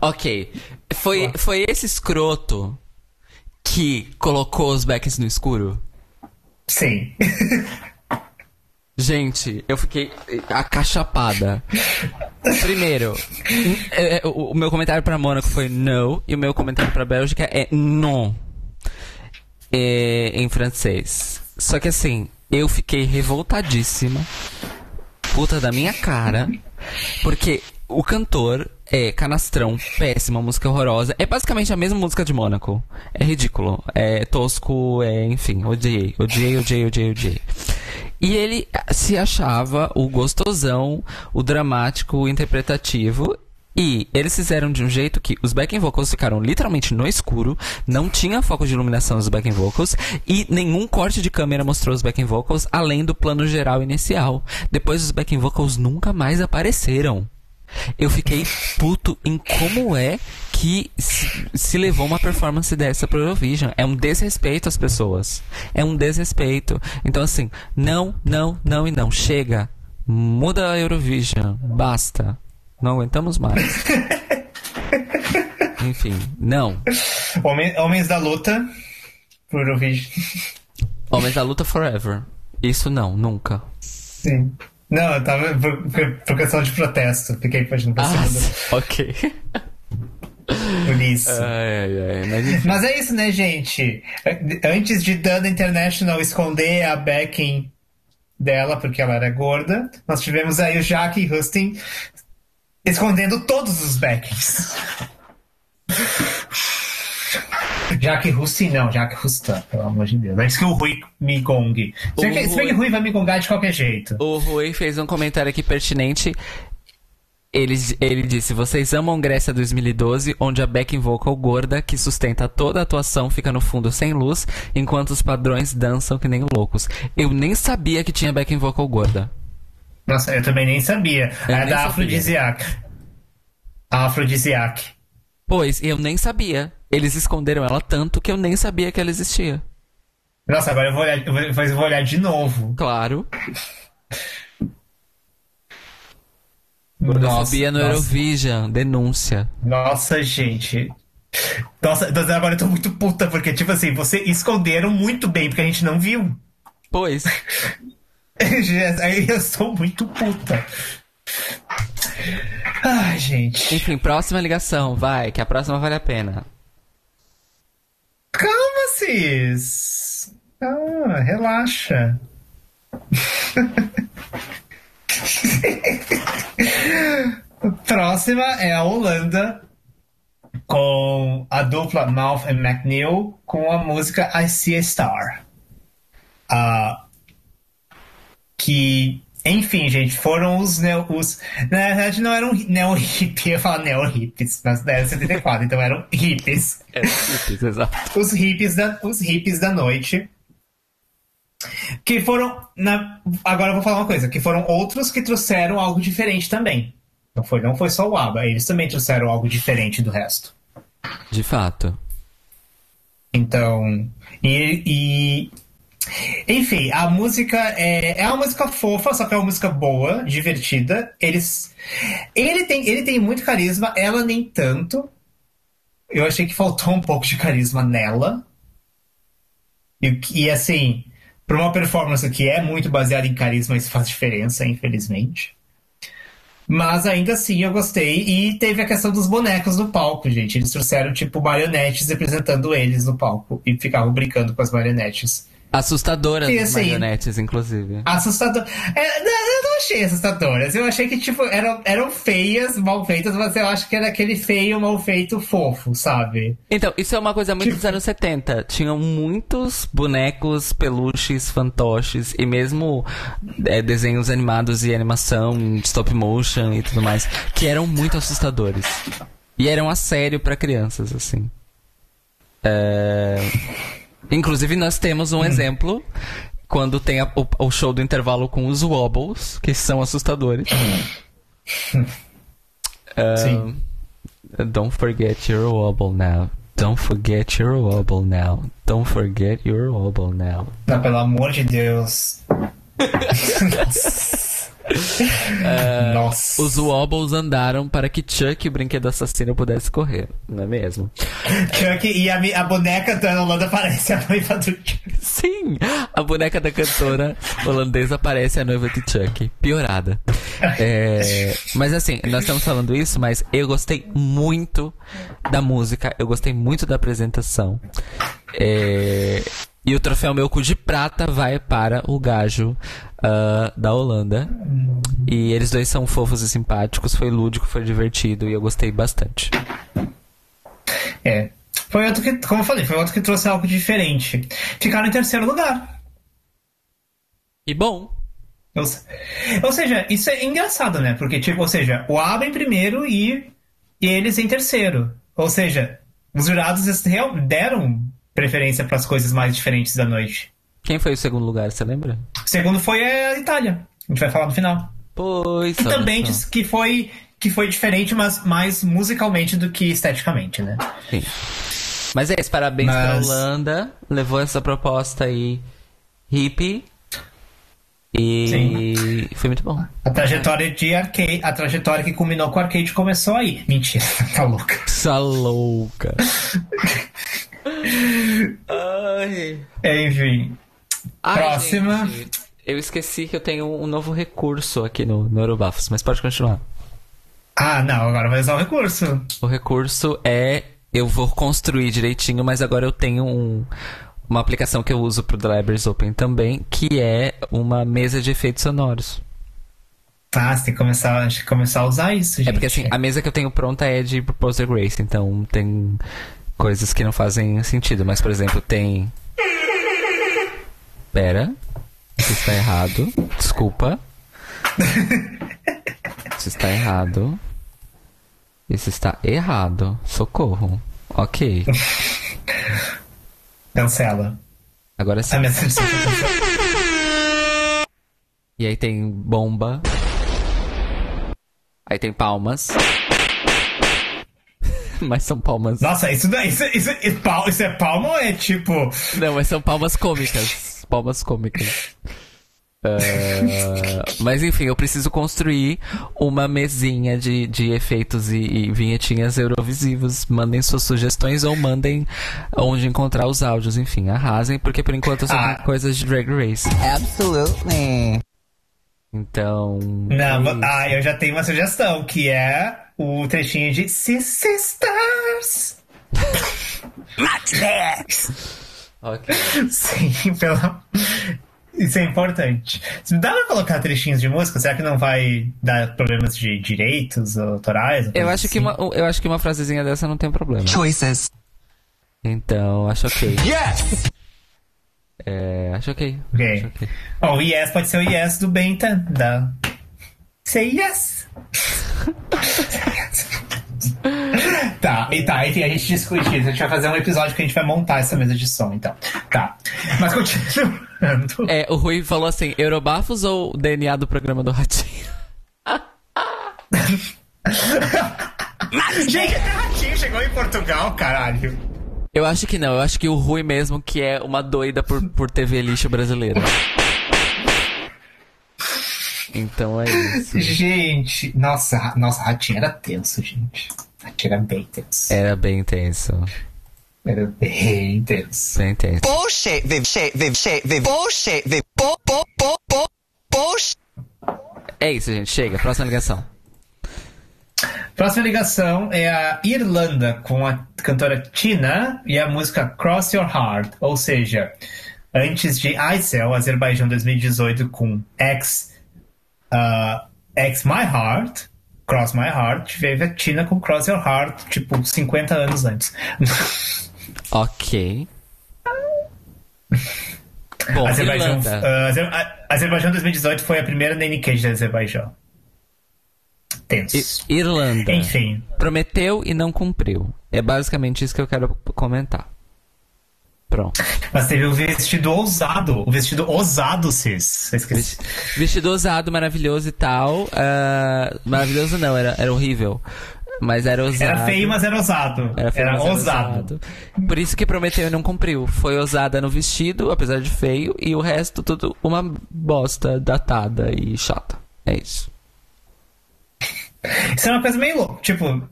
Ok. Foi, foi esse escroto que colocou os backs no escuro? Sim. Gente, eu fiquei acachapada. Primeiro, é, é, o meu comentário pra Mônaco foi no, e o meu comentário pra Bélgica é non. É, em francês. Só que assim, eu fiquei revoltadíssima. Puta da minha cara. Porque o cantor é canastrão, péssima, música horrorosa. É basicamente a mesma música de Mônaco. É ridículo. É tosco, é, enfim, odiei. Odiei, odiei, odiei, odiei. E ele se achava o gostosão, o dramático, o interpretativo. E eles fizeram de um jeito que os backing vocals ficaram literalmente no escuro, não tinha foco de iluminação nos backing vocals e nenhum corte de câmera mostrou os backing vocals além do plano geral inicial. Depois os backing vocals nunca mais apareceram. Eu fiquei puto em como é que se, se levou uma performance dessa pro Eurovision. É um desrespeito às pessoas. É um desrespeito. Então, assim, não, não, não e não. Chega. Muda a Eurovision. Basta. Não aguentamos mais. Enfim, não. Homem- Homens da Luta. Por Eurovision. Homens da luta forever. Isso não, nunca. Sim. Não, eu tava por, por- por questão de protesto. Fiquei imaginando pra Ah, cima ok. por isso. Ai, ai. Mas. Mas é isso, né, gente? Antes de Dana International esconder a backing dela, porque ela era gorda, nós tivemos aí o Jack Hustin escondendo todos os backings. Jack Hustin, não, Jack Hustin, pelo amor de Deus. Antes que o Rui me gongue. Se bem que- O que Rui vai me gongar de qualquer jeito. O Rui fez um comentário aqui pertinente. Ele, ele disse: Vocês amam Grécia 2012, onde a backing vocal gorda, que sustenta toda a atuação, fica no fundo sem luz, enquanto os padrões dançam que nem loucos. Eu nem sabia que tinha backing vocal gorda. Nossa, eu também nem sabia. Eu é nem da. Afrodisiac. Afrodisiac. Pois, eu nem sabia. Eles esconderam ela tanto que eu nem sabia que ela existia. Nossa, agora eu vou olhar, eu vou, eu vou olhar de novo. Claro. Gordofobia no nossa. Eurovision. Denúncia. Nossa, gente. Nossa, nossa, agora eu tô muito puta, porque, tipo assim, vocês esconderam muito bem, porque a gente não viu. Pois. Aí eu sou muito puta. Ai, gente. Enfim, próxima ligação. Vai, que a próxima vale a pena. Calma, cis. Calma, relaxa. Próxima é a Holanda, com a dupla Mouth e McNeil, com a música I See a Star. Uh, que, enfim, gente, foram os, neo, os Na verdade, não eram neo-hippies, eu ia falar neo-hippies, mas era 74, então eram hippies. É, hippies, exato. Os hippies da, os hippies da noite. Que foram. Na, agora eu vou falar uma coisa: que foram outros que trouxeram algo diferente também. Não foi, não foi só o ABBA, eles também trouxeram algo diferente do resto. De fato. Então. E. e enfim, a música é, é uma música fofa, só que é uma música boa, divertida. Eles. Ele tem, ele tem muito carisma, ela nem tanto. Eu achei que faltou um pouco de carisma nela. E, e assim, para uma performance que é muito baseada em carisma, isso faz diferença, infelizmente. Mas ainda assim eu gostei. E teve a questão dos bonecos no palco, gente. Eles trouxeram, tipo, marionetes representando eles no palco. E ficavam brincando com as marionetes. Assustadoras e, assim, marionetes, inclusive. Assustadoras. É, eu não achei assustadoras. Eu achei que, tipo, eram, eram feias, mal feitas, mas eu acho que era aquele feio, mal feito, fofo, sabe? Então, isso é uma coisa muito tipo... dos anos 70. Tinham muitos bonecos, peluches, fantoches e mesmo é, desenhos animados e animação, stop motion e tudo mais, que eram muito assustadores. E eram a sério para crianças, assim. É... Inclusive, nós temos um hum. exemplo quando tem a, o, o, show do intervalo com os wobbles, que são assustadores. uh, Sim. Don't forget your wobble now. Don't forget your wobble now. Don't forget your wobble now. Não, pelo amor de Deus. Uh, Nossa. Os Wobbles andaram para que Chuck, o brinquedo assassino, pudesse correr, não é mesmo? Chuck e a, a boneca da Holanda parece a noiva do Chuck. Sim, a boneca da cantora holandesa parece a noiva de Chuck, piorada. É, mas assim, nós estamos falando isso, mas eu gostei muito da música, eu gostei muito da apresentação. É, e o troféu meu cu de prata vai para o gajo uh, da Holanda. E eles dois são fofos e simpáticos. Foi lúdico, foi divertido e eu gostei bastante. É. Foi outro que, como eu falei, foi outro que trouxe algo diferente. Ficaram em terceiro lugar. E bom. Ou, ou seja, isso é engraçado, né? Porque, tipo, ou seja, o ABA em primeiro e, e eles em terceiro. Ou seja, os jurados deram preferência para as coisas mais diferentes da noite. Quem foi o segundo lugar, você lembra? O segundo foi a Itália. A gente vai falar no final. Pois. Que também diz que foi que foi diferente, mas mais musicalmente do que esteticamente, né? Sim. Mas é isso, parabéns mas... pra Holanda. Levou essa proposta aí hippie. E Sim. foi muito bom. A trajetória de arcade, a trajetória que culminou com o arcade começou aí. Mentira, tá louca. Tá louca. Ai. Enfim. Ai, Próxima. Gente, eu esqueci que eu tenho um novo recurso aqui no, no Eurobafos, mas pode continuar. Ah, não, agora vai usar o recurso. O recurso é. Eu vou construir direitinho, mas agora eu tenho um, uma aplicação que eu uso pro The Libraries Open também, que é uma mesa de efeitos sonoros. Ah, você tem que começar, começar a usar isso, gente. É porque assim, a mesa que eu tenho pronta é de Proposer Grace, então tem coisas que não fazem sentido. Mas, por exemplo, tem. Pera. Isso está errado. Desculpa. Isso está errado. Isso está errado. Socorro. Ok. Cancela. Agora sim. E aí tem bomba. Aí tem palmas. mas são palmas. Nossa, isso, isso, isso, isso, isso é palma ou é tipo. Não, mas são palmas cômicas. Palmas cômicas. Uh, mas enfim, eu preciso construir uma mesinha de, de efeitos e, e, vinhetinhas eurovisivos. Mandem suas sugestões ou mandem onde encontrar os áudios. Enfim, arrasem, porque por enquanto eu só ah. coisas de Drag Race. Absolutely. Então. Não, é ah, eu já tenho uma sugestão, que é o trechinho de Sisters. Max Ok. Sim, pela. Isso é importante. Dá pra colocar trechinhos de música? Será que não vai dar problemas de direitos autorais? Eu acho, assim? que uma, eu acho que uma frasezinha dessa não tem problema. Choices. Então, acho ok. Yes! É, acho ok. Ok. Acho ok. Ó, o yes pode ser o yes do Benta. Da... Say yes! tá, e tá, enfim, a gente discute isso. A gente vai fazer um episódio que a gente vai montar essa mesa de som, então. Tá. Mas continuando. É, o Rui falou assim: Eurobafos ou DNA do programa do Ratinho? Gente, até Ratinho chegou em Portugal, caralho. Eu acho que não, eu acho que o Rui mesmo que é uma doida por, por TV lixo brasileira. Então é isso. Gente, nossa, nossa, Ratinho era tenso, gente. Ratinho era bem tenso. Era bem intenso. Era bem tenso. Bem intenso. Bullshit, viv, shit, viv, shit, viv, bullshit, viv, bu, bu, bu, bu, bullshit. É isso, gente. Chega. Próxima ligação. Próxima ligação é a Irlanda com a cantora Tina e a música Cross Your Heart, ou seja, antes de ICEL, Azerbaijão 2018 com X, uh, X My Heart, Cross My Heart, teve a Tina com Cross Your Heart, tipo, 50 anos antes. Ok. Bom, Azerbaijão, uh, Azerbaijão 2018 foi a primeira Nene Cage da Azerbaijão. Tenso. I- Irlanda. Enfim. Prometeu e não cumpriu. É basicamente isso que eu quero comentar. Pronto. Mas teve o vestido ousado. O vestido ousado, Cis. Esqueci. Vestido ousado, maravilhoso e tal. ah, maravilhoso não, era, era horrível. Mas era ousado. Era feio, mas era ousado. Era, Era, feio, mas era ousado. Por isso que prometeu e não cumpriu. Foi ousada no vestido, apesar de feio, e o resto tudo uma bosta datada e chata. É isso. Isso é uma coisa meio louca. Tipo,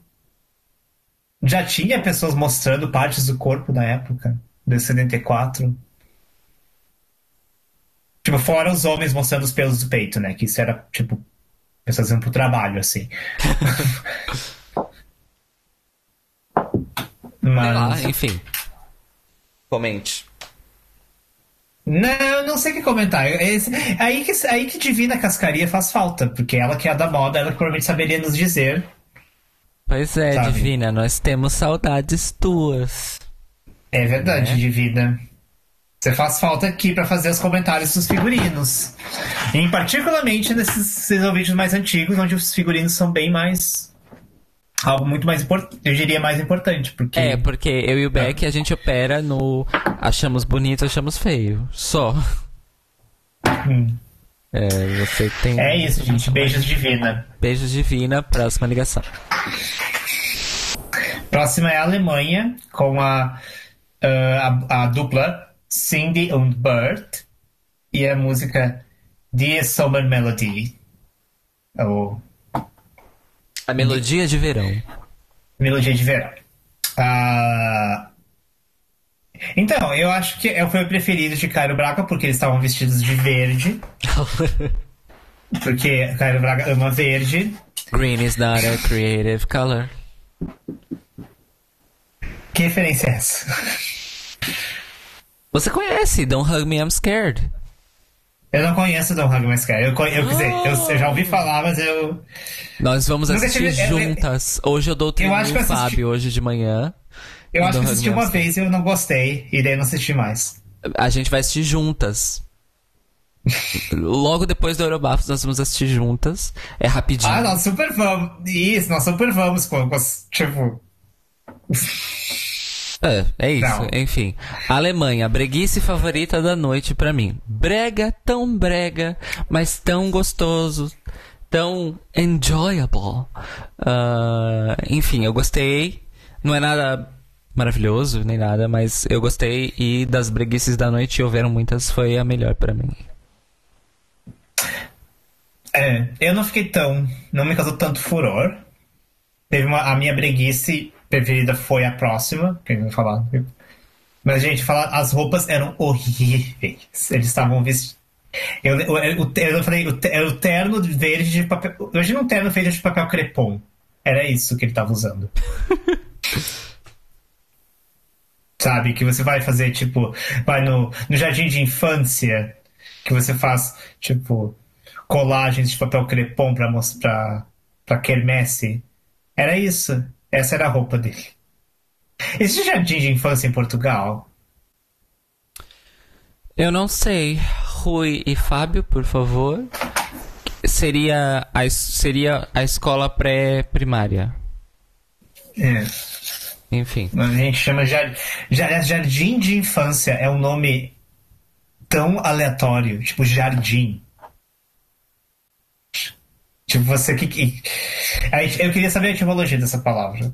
já tinha pessoas mostrando partes do corpo na época, de 74. Tipo, fora os homens mostrando os pelos do peito, né? Que isso era, tipo, pessoas indo pro trabalho, assim. Mas. enfim. Comente. Não, não sei o que comentar. Esse- aí, que, aí que Divina Cascaria faz falta, porque ela que é a da moda, ela que provavelmente saberia nos dizer. Pois é, Sabe? Divina, nós temos saudades tuas. É verdade, É. Divina. Você faz falta aqui pra fazer os comentários dos figurinos. Em particularmente nesses, nesses vídeos mais antigos, onde os figurinos são bem mais. Algo muito mais importante. Eu diria mais importante, porque. É, porque eu e o Beck a gente opera no achamos bonito, achamos feio. Só. Hum. É, você tem. É isso, gente. Beijos, Divina. Beijos divina, próxima ligação. Próxima é a Alemanha, com a, ah, a, a dupla Cindy und Bert e a música Die Summer Melody. Ou A melodia de verão. Melodia de Verão. Ah, Então, eu acho que é- foi o preferido de Cairo Braga porque eles estavam vestidos de verde. Porque Cairo Braga ama verde. Green is not a creative color. Que referência é essa? Você conhece Don't Hug Me, I'm Scared. Eu não conheço Don't Hug My Sky. Eu, conhe- eu, dizer, eu, eu já ouvi falar, mas eu. Nós vamos Nunca assistir tive- juntas. Hoje eu dou o Eu acho treino que eu assisti- Fábio, hoje de manhã. Eu acho que assisti uma vez e eu não gostei. E daí não assisti mais. A gente vai assistir juntas. Logo depois do Eurobafos nós vamos assistir juntas. É rapidinho. Ah, nós super vamos. Isso, nós super vamos com. tipo. É, é isso, Não. enfim. Alemanha, breguice favorita da noite pra mim. Brega, tão brega, mas tão gostoso, tão enjoyable. Ah, enfim, eu gostei. Não é nada maravilhoso, nem nada, mas eu gostei e das breguices da noite, houveram muitas, foi a melhor pra mim. É, eu não fiquei tão. Não me causou tanto furor. Teve uma, a minha breguice preferida foi a próxima, que eu vou falar. Mas, gente, falar, as roupas eram horríveis. Eles estavam vestidos. Eu, eu, eu, eu falei, o te- era o terno verde de papel. Imagina um terno feito de papel crepom. Era isso que ele estava usando. Sabe? Que você vai fazer, tipo, vai no, no jardim de infância que você faz, tipo, colagens de papel crepom pra mostrar pra quermesse. Era isso. Essa era a roupa dele. Existe jardim de infância em Portugal? Eu não sei. Rui e Fábio, por favor. Seria a, seria a escola pré-primária. É. Enfim. A gente chama jar- jar- jardim de infância. É um nome tão aleatório. Tipo, jardim. Tipo, você que. Eu queria saber a etimologia dessa palavra.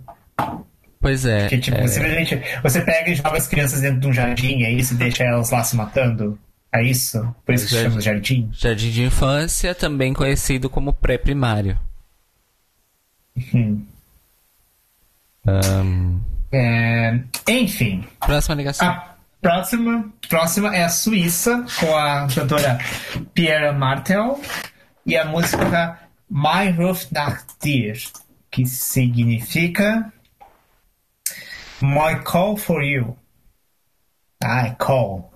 Pois é. Que, tipo, é, simplesmente você pega e joga as crianças dentro de um jardim, é isso, e deixa elas lá se matando. É isso? Por isso que se Jardim. chama jardim? Jardim de infância, também conhecido como pré-primário. Hum. Ahn, É, Enfim, próxima ligação. a próxima, próxima é a Suíça, com a cantora Pierre Martel, e a música My Ruf nach dir, que significa My Call for You. Ai, call.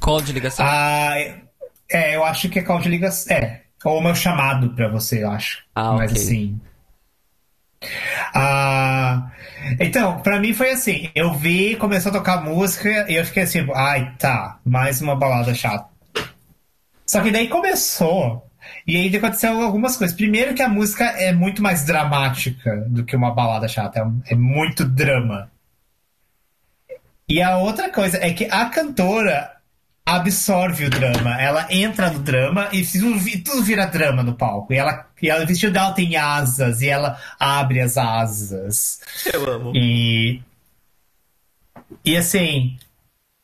Call de ligação. Ah, é, eu acho que é call de ligação. É, ou meu chamado pra você, eu acho. Ah, Mas ok. assim. Ah, então, pra mim foi assim: eu vi, começou a tocar música e eu fiquei assim, ai, tá, mais uma balada chata. Só que daí começou. E aí aconteceu algumas coisas. Primeiro que a música é muito mais dramática do que uma balada chata. É, é muito drama. E a outra coisa é que a cantora absorve o drama. Ela entra no drama e tudo vira drama no palco. E ela, e ela, o vestido dela tem asas e ela abre as asas. Eu amo. E. E assim.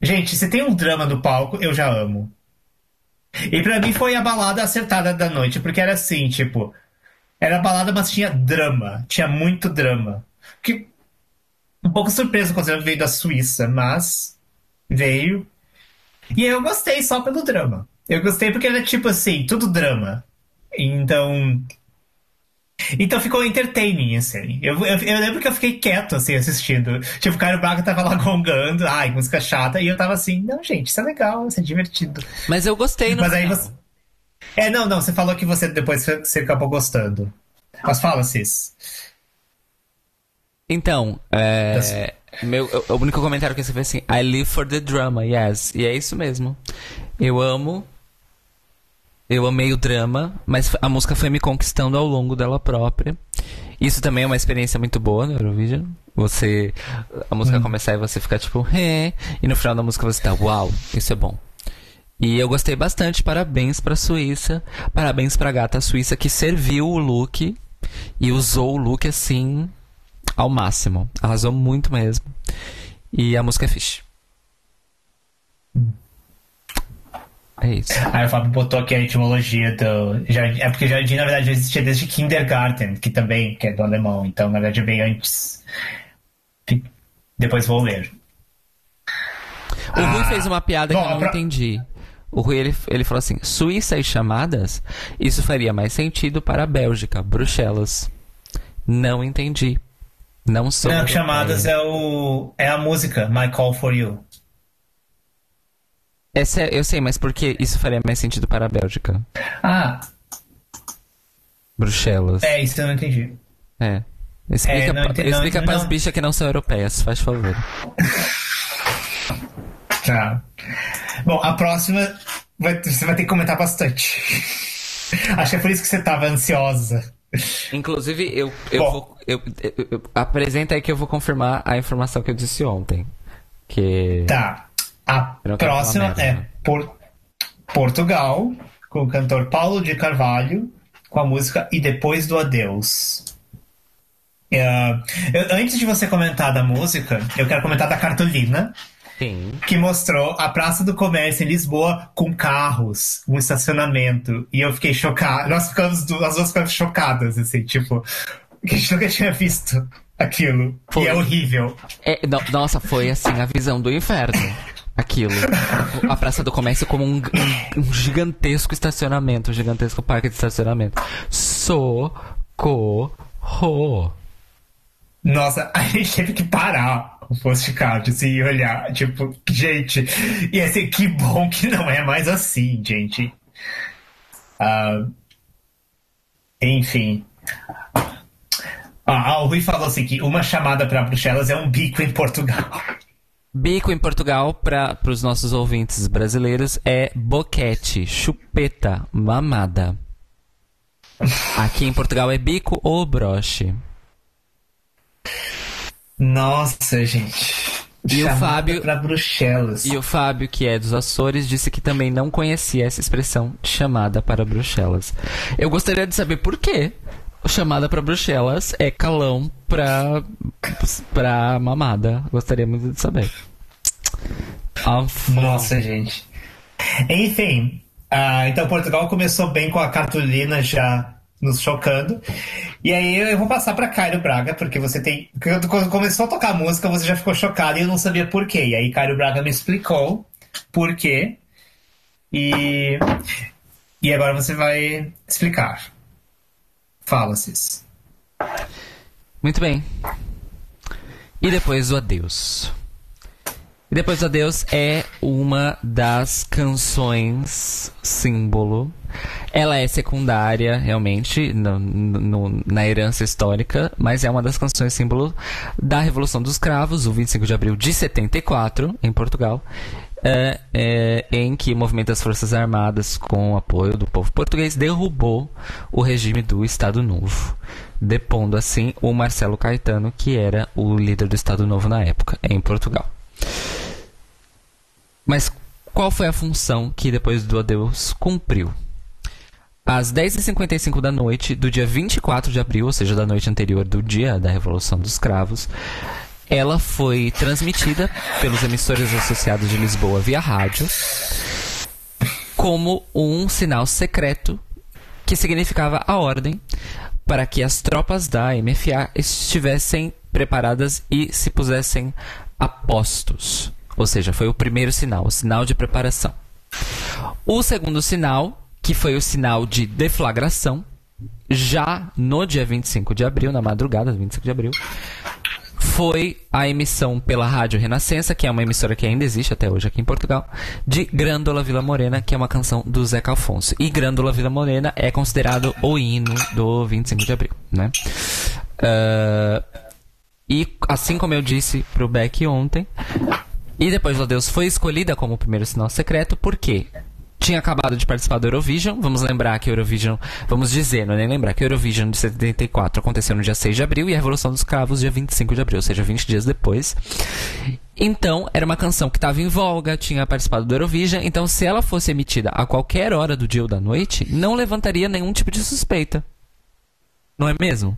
Gente, se tem um drama no palco, eu já amo. E pra mim foi a balada acertada da noite, porque era assim, tipo. Era balada, mas tinha drama. Tinha muito drama. Que, um pouco surpreso quando veio da Suíça, mas veio. E eu gostei só pelo drama. Eu gostei porque era tipo assim, tudo drama. Então. Então ficou entertaining, assim. Eu, eu, eu lembro que eu fiquei quieto, assim, assistindo. Tipo, o Caio Braga tava lá gongando, ai, música chata, e eu tava assim, não, gente, isso é legal, isso é divertido. Mas eu gostei no Mas aí final. você. É, não, não, você falou que você depois você acabou gostando. Mas fala, Cis. Então, é, meu, o único comentário que eu escrevi é assim, I live for the drama, yes. E é isso mesmo. Eu amo. Eu amei o drama, mas a música foi me conquistando ao longo dela própria. Isso também é uma experiência muito boa no Eurovision. Você. A música começar e você ficar tipo, é. E no final da música você tá, uau, isso é bom. E eu gostei bastante. Parabéns pra Suíça. Parabéns pra gata suíça que serviu o look e usou o look assim ao máximo. Arrasou muito mesmo. E a música é fixe. É isso. Aí o Fábio botou aqui a etimologia do jardim. É porque jardim, na verdade, já existia desde Kindergarten, que também que é do alemão. Então, na verdade, é bem antes. Depois vou ler. O Rui Ah, fez uma piada bom, que eu não pra- entendi. O Rui ele, ele falou assim: Suíça e chamadas? Isso faria mais sentido para a Bélgica, Bruxelas. Não entendi. Não sou. Não, chamadas é o. É a música, My Call for You. Essa é- eu sei, mas por que isso faria mais sentido para a Bélgica? Ah, Bruxelas. é isso eu não entendi. É. Explica, É, não entendi- não, explica pras não. bichas que não são europeias, faz favor. Tá. Bom, a próxima vai- você vai ter que comentar bastante. Acho que é por isso que você tava ansiosa. Inclusive, eu, eu Bom. vou. Eu, eu- eu- apresenta aí que eu vou confirmar a informação que eu disse ontem. Que. Tá. A próxima merda. é Por- Portugal, com o cantor Paulo de Carvalho, com a música E Depois do Adeus. É, eu- antes de você comentar da música, eu quero comentar da cartolina, Sim. que mostrou a Praça do Comércio em Lisboa com carros, um estacionamento. E eu fiquei chocado. Nós ficamos, as duas ficamos chocadas, assim, tipo, que a gente nunca tinha visto aquilo. Foi. E é horrível. É, no- nossa, foi assim a visão do inferno. Aquilo. A Praça do Comércio como um, um- um gigantesco estacionamento, um gigantesco parque de estacionamento. Socorro. Nossa, a gente teve que parar o postcard assim, e olhar. Tipo, gente, e assim, que bom que não é mais assim, gente. Uh, enfim. Ah, o Rui falou assim que uma chamada para Bruxelas é um bico em Portugal. Bico em Portugal, para os nossos ouvintes brasileiros, é boquete, chupeta, mamada. Aqui em Portugal é bico ou broche. Nossa, gente. E o Fábio para Bruxelas. E o Fábio, que é dos Açores, disse que também não conhecia essa expressão chamada para Bruxelas. Eu gostaria de saber por quê. Chamada para Bruxelas é calão para para mamada. Gostaria muito de saber. Nossa, gente. Enfim, uh, então Portugal começou bem com a cartolina já nos chocando. E aí eu vou passar para Cairo Braga, porque você tem. Quando começou a tocar música, você já ficou chocado e eu não sabia por quê. E aí Cairo Braga me explicou por quê. E. E agora você vai explicar. Fala, Cis. Muito bem. E depois o adeus. E depois do adeus é uma das canções símbolo. Ela é secundária, realmente, no, no, na herança histórica, mas é uma das canções símbolo da Revolução dos Cravos, o 25 de abril de 74, em Portugal. É, é, em que o movimento das Forças Armadas, com o apoio do povo português, derrubou o regime do Estado Novo, depondo assim o Marcelo Caetano, que era o líder do Estado Novo na época, em Portugal. Mas qual foi a função que depois do adeus cumpriu? Às 10h55 da noite do dia 24 de abril, ou seja, da noite anterior do dia da Revolução dos Cravos, ela foi transmitida pelos emissores associados de Lisboa via rádio como um sinal secreto que significava a ordem para que as tropas da MFA estivessem preparadas e se pusessem a postos. Ou seja, foi o primeiro sinal, o sinal de preparação. O segundo sinal, que foi o sinal de deflagração, já no dia 25 de abril, na madrugada do 25 de abril, foi a emissão pela Rádio Renascença, que é uma emissora que ainda existe até hoje aqui em Portugal, de Grândola Vila Morena, que é uma canção do Zeca Alfonso. E Grândola Vila Morena é considerado o hino do 25 de abril, né? Uh, e assim como eu disse pro Beck ontem, e depois o Deus foi escolhida como o primeiro sinal secreto, porque tinha acabado de participar do Eurovision. Vamos lembrar que Eurovision, vamos dizer, não é nem lembrar que Eurovision de 74 aconteceu no dia 6 de abril e a Revolução dos Cravos dia 25 de abril, ou seja, 20 dias depois. Então, era uma canção que estava em voga, tinha participado do Eurovision, então se ela fosse emitida a qualquer hora do dia ou da noite, não levantaria nenhum tipo de suspeita. Não é mesmo?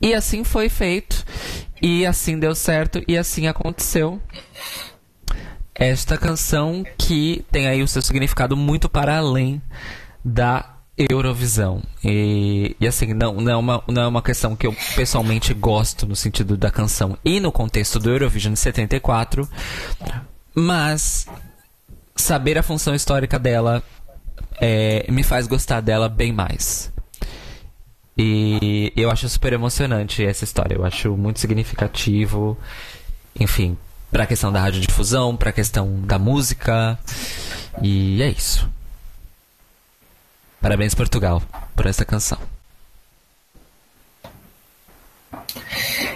E assim foi feito. E assim deu certo e assim aconteceu. Esta canção que tem aí o seu significado muito para além da Eurovisão. E, e assim, não, não, é uma, não é uma questão que eu pessoalmente gosto no sentido da canção e no contexto do Eurovision de 74, mas saber a função histórica dela é, me faz gostar dela bem mais. E eu acho super emocionante essa história. Eu acho muito significativo. Enfim, para a questão da radiodifusão, para a questão da música. E é isso. Parabéns, Portugal, por essa canção.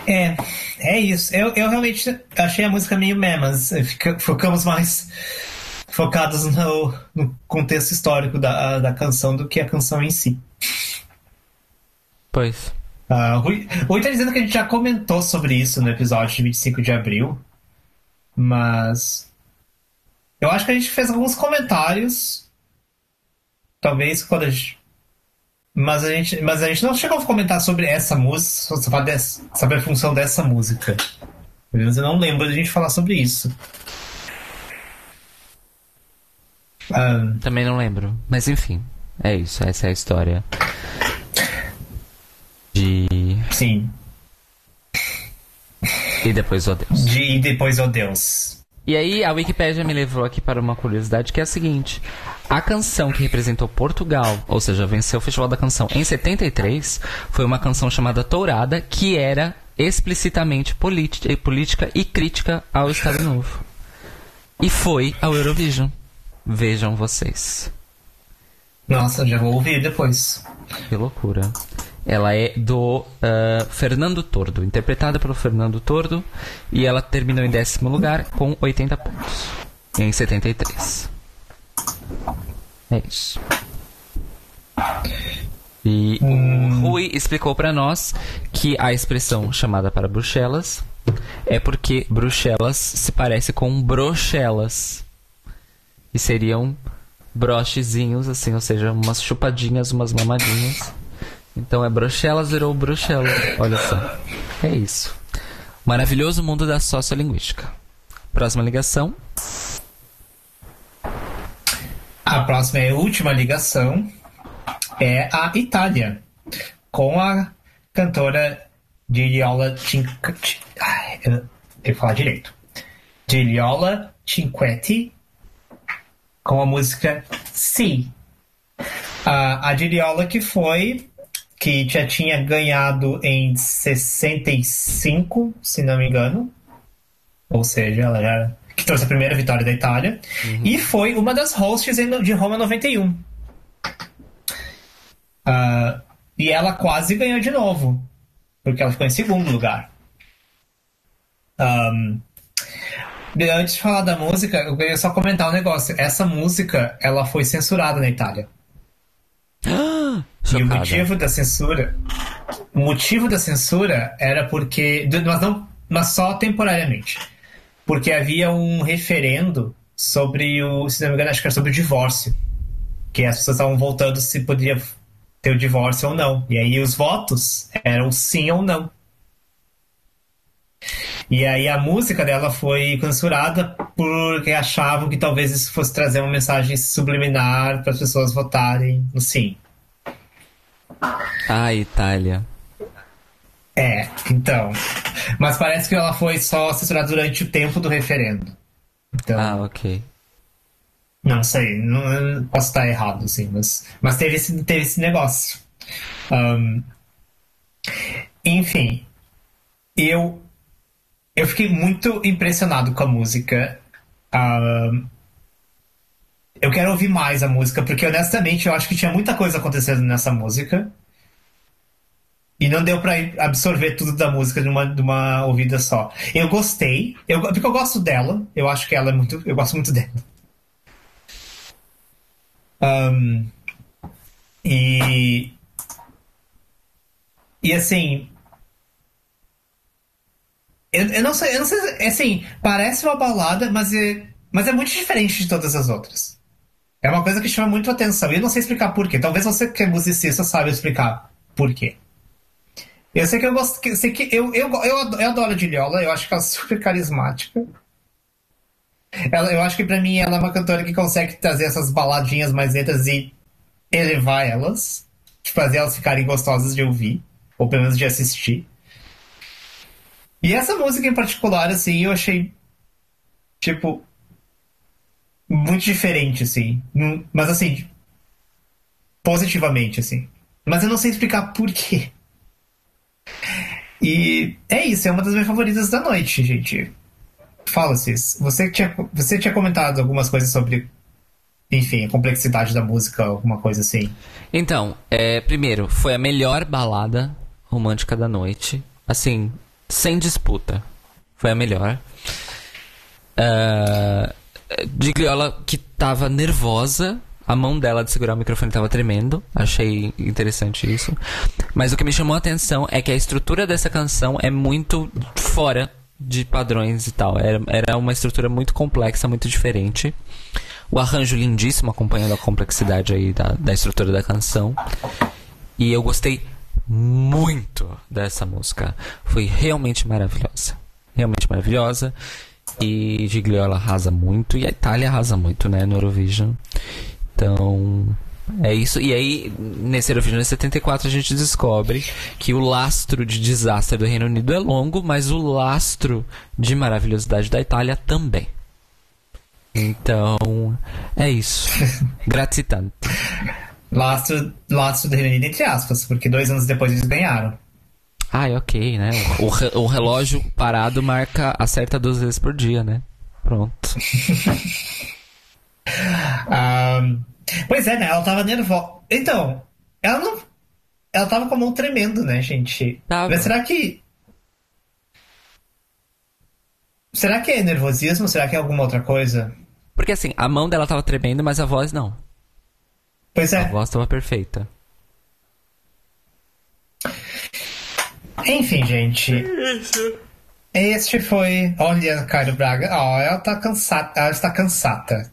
É, é isso. Eu, eu realmente achei a música meio meh, mas fica, ficamos mais focados no, no contexto histórico da, da canção do que a canção em si. Pois. Uh, Rui, Rui tá dizendo que a gente já comentou sobre isso no episódio de 25 de abril. Mas. Eu acho que a gente fez alguns comentários. Talvez quando a gente. Mas a gente, mas a gente não chegou a comentar sobre essa música, sobre a função dessa música. Mas eu não lembro de a gente falar sobre isso. Um, Também não lembro. Mas enfim, é isso. Essa é a história de. Sim. E depois o Deus. De E depois o Deus. E aí a Wikipédia me levou aqui para uma curiosidade que é a seguinte: a canção que representou Portugal, ou seja, venceu o Festival da Canção em 73, foi uma canção chamada Tourada, que era explicitamente política e crítica ao Estado Novo. E foi ao Eurovision. Vejam vocês. Nossa, já vou ouvir depois. Que loucura. Ela é do uh, Fernando Tordo, interpretada pelo Fernando Tordo, e ela terminou em décimo lugar com 80 pontos, em 73. É isso. E hum. o Rui explicou para nós que a expressão chamada para Bruxelas é porque Bruxelas se parece com Brochelas. E seriam brochezinhos, assim, ou seja, umas chupadinhas, umas mamadinhas. Então é Bruxelas virou Bruxelas. Olha só. É isso. Maravilhoso mundo da sociolinguística. Próxima ligação. A próxima e última ligação é a Itália, com a cantora Giliola Cinquetti. Eu tenho que falar direito. Giliola Cinquetti, com a música Si. a Giliola que foi que já tinha ganhado em 65, se não me engano. Ou seja, ela já que trouxe a primeira vitória da Itália. Uhum. E foi uma das hosts de Roma 91. Uh, ah, e ela quase ganhou de novo. Porque ela ficou em segundo lugar. Um, antes de falar da música, eu queria só comentar um negócio. Essa música, ela foi censurada na Itália. E o motivo da censura, o motivo da censura era porque, mas não, mas só temporariamente, porque havia um referendo sobre o, se não me engano, acho que era sobre o divórcio, que as pessoas estavam voltando se poderia ter o divórcio ou não, e aí os votos eram sim ou não. E aí a música dela foi censurada porque achavam que talvez isso fosse trazer uma mensagem subliminar para as pessoas votarem no sim. Ah, Itália. É, então. Mas parece que ela foi só censurada durante o tempo do referendo. Então, ah, ok. Não sei, não, posso estar errado, assim, mas, mas teve, esse, teve esse negócio. Um, enfim, eu eu fiquei muito impressionado com a música. Um, eu quero ouvir mais a música, porque honestamente eu acho que tinha muita coisa acontecendo nessa música. E não deu pra absorver tudo da música de uma, de uma ouvida só. Eu gostei, eu, porque eu gosto dela. Eu acho que ela é muito. Eu gosto muito dela. Um, e. E assim. Eu, eu não sei, eu não sei. Assim, parece uma balada, mas é, mas é muito diferente de todas as outras. É uma coisa que chama muito atenção. E eu não sei explicar por quê. Talvez você que é musicista saiba explicar por quê. Eu sei que eu gosto. Eu sei que eu, eu, eu, eu adoro a Diliola, eu acho que ela é super carismática. Ela, eu acho que para mim ela é uma cantora que consegue trazer essas baladinhas mais lentas e elevar elas. Fazer elas ficarem gostosas de ouvir. Ou pelo menos de assistir. E essa música em particular, assim, eu achei. Tipo muito diferente, assim. Mas assim. Positivamente, assim. Mas eu não sei explicar por quê. E é isso, é uma das minhas favoritas da noite, gente. Fala, Cis. Você tinha, você tinha comentado algumas coisas sobre, enfim, a complexidade da música, alguma coisa assim. Então, é, primeiro, foi a melhor balada romântica da noite. Assim, sem disputa. Foi a melhor. Uh, de Gliola que tava nervosa. A mão dela de segurar o microfone tava tremendo. Achei interessante isso. Mas o que me chamou a atenção é que a estrutura dessa canção é muito fora de padrões e tal. Era, era uma estrutura muito complexa, muito diferente. O arranjo lindíssimo, acompanhando a complexidade aí da, da estrutura da canção. E eu gostei muito dessa música. Foi realmente maravilhosa. Realmente maravilhosa. E Gigliola arrasa muito. E a Itália arrasa muito, né? No Eurovision. Então. É isso. E aí, nesse Eurovision 74, a gente descobre que o lastro de desastre do Reino Unido é longo, mas o lastro de maravilhosidade da Itália também. Então, é isso. Grazie tanto. Lastro, lastro do Reino Unido, entre aspas, porque dois anos depois eles ganharam. Ah, é ok, né? O, re- o relógio parado marca, acerta duas vezes por dia, né? Pronto. Ahn, pois é, né? Ela tava nervosa. Então, ela não. Ela tava com a mão tremendo, né, gente? Tava. Mas será que. Será que é nervosismo? Será que é alguma outra coisa? Porque assim, a mão dela tava tremendo, mas a voz não. Pois A é. voz tava perfeita. Enfim, gente. Este foi. Olha, Caio Braga. Ó, ela tá cansada. Ela está cansada.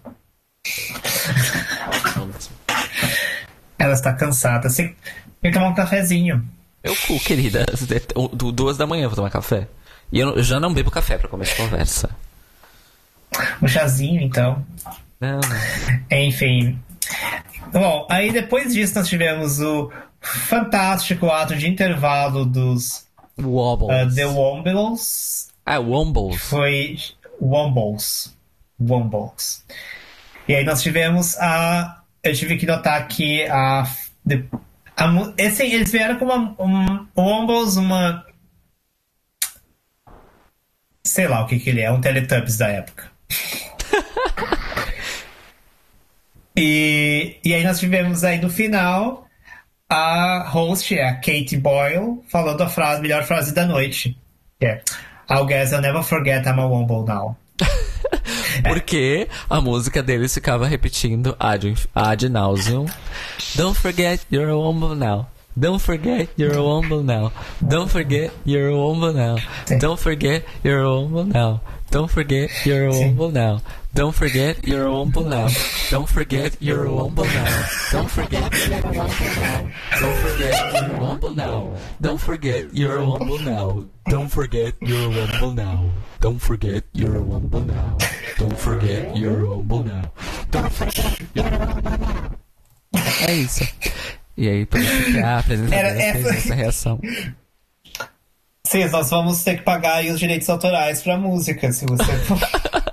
Ela está cansada. Você tem que tomar um cafezinho. Meu cu, querida. Du- Duas da manhã eu vou tomar café. E eu, já não bebo café pra começar a conversa. Um chazinho, então. Não. Enfim. Bom, aí depois disso nós tivemos o fantástico ato de intervalo dos Wobbles. uh, The Wombles. Ah, Wombles. Foi Wombles. Wombles. E aí nós tivemos a. Eu tive que notar que a. a esse, eles vieram com uma. Um, Wombles, uma. Sei lá o que, que ele é, um Teletubbies da época. E, e aí nós tivemos aí no final a host, a Kate Boyle, falando a frase, melhor frase da noite. Que é I guess I'll never forget I'm a Womble now. Porque a música deles ficava repetindo ad, ad nauseum. Don't forget you're a womble now. Don't forget you're a womble now. Don't forget you're a womble now. Don't forget you're a womble now. Don't forget you're a womble now. Don't forget you're a womble now. Don't forget you're a womble now. Don't forget you're a womble now. Don't forget you're a womble now. Don't forget you're a womble now. Don't forget you're a womble now. Don't forget you're a womble now. Don't forget you're a womble now. Don't forget. É isso. E aí, isso que a Era fez essa- essa reação. Sim, nós vamos ter que pagar aí os direitos autorais pra música, se você for.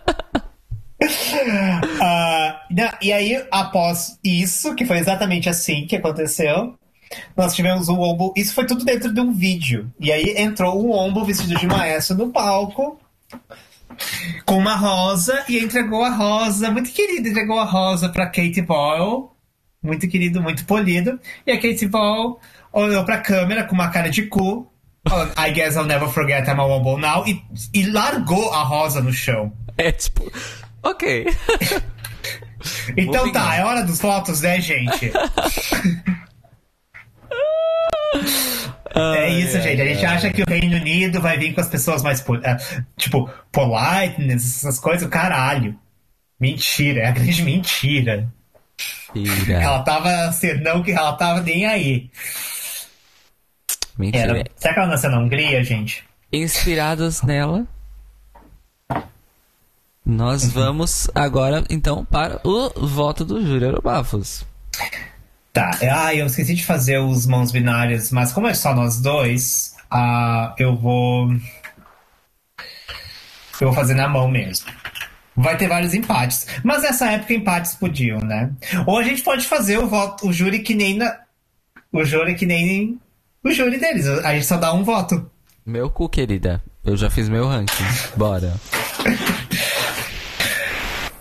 Ah, não, e aí, após isso, que foi exatamente assim que aconteceu, nós tivemos o Ombo. Isso foi tudo dentro de um vídeo. E aí entrou o Ombo vestido de maestro no palco. Com uma rosa e entregou a rosa, muito querido, entregou a rosa pra Kate Boyle, muito querido, muito polido. E a Kate Boyle olhou pra câmera com uma cara de cu, I guess I'll never forget I'm a Womble now, e, e largou a rosa no chão. É tipo, ok. Então tá, é hora dos votos, né, gente? É isso, gente. A gente acha que o Reino Unido vai vir com as pessoas mais, ah, tipo, politeness, essas coisas, caralho. Mentira, é a grande mentira. Mentira. Ela tava, assim, não que ela tava nem aí. Mentira. Era, será que ela nasceu na Hungria, gente? Inspirados nela, nós vamos agora, então, para o voto do Júlio Aerobafos. Tá, ah, eu esqueci de fazer os mãos binárias, mas como é só nós dois, ah, eu vou. Eu vou fazer na mão mesmo. Vai ter vários empates. Mas nessa época empates podiam, né? Ou a gente pode fazer o voto, o júri que nem na. O júri que nem. O júri deles. A gente só dá um voto. Meu cu, querida. Eu já fiz meu ranking. Bora.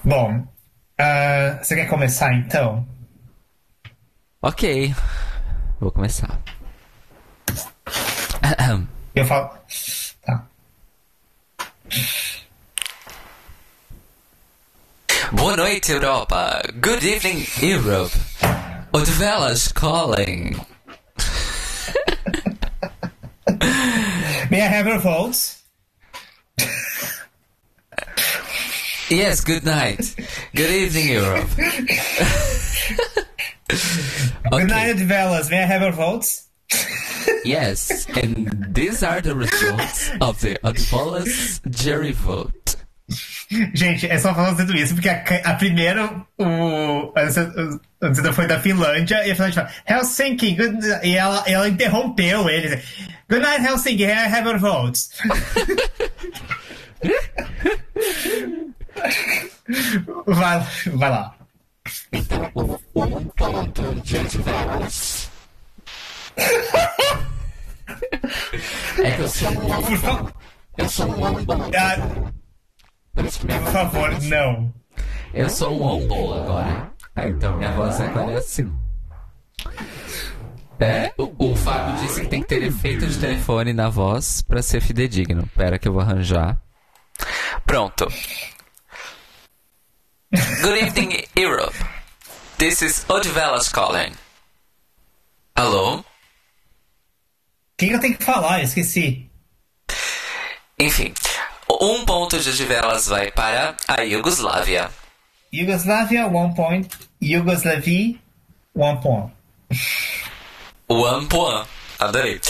Bom, ah, você quer começar então? Ok. Vou começar. Eu falo. Tá. Boa noite, Europa. Good evening, Europe. Odivelas calling. May I have your votes? Yes, good night. Good evening, Europe. Good night, Velas. May I have your votes? Yes, and these are the results of the Odivelas jury vote. Gente, é só falando tudo isso, porque a, a primeira, o. A Anzida foi da Finlândia, e a Finlândia fala, Helsinki, good, e ela, ela interrompeu ele. Good night, Helsinki, I have your votes. Vai, vai lá. Então, o, um ponto de é que eu sou Por favor. eu sou um ombol. Ah, Por favor, não. Eu sou um ombol agora. Ah, então minha voz agora é assim. É, o, o Fábio disse que tem que ter efeito de telefone na voz pra ser fidedigno. Pera que eu vou arranjar. Pronto. Good evening, Europe. This is Odivelas calling. Alô? O que, eu tenho que falar? Eu esqueci. Enfim, um ponto de Odivelas vai para a Iugoslávia. Yugoslavia, one point. Yugoslavia, one point. One point. Adorei.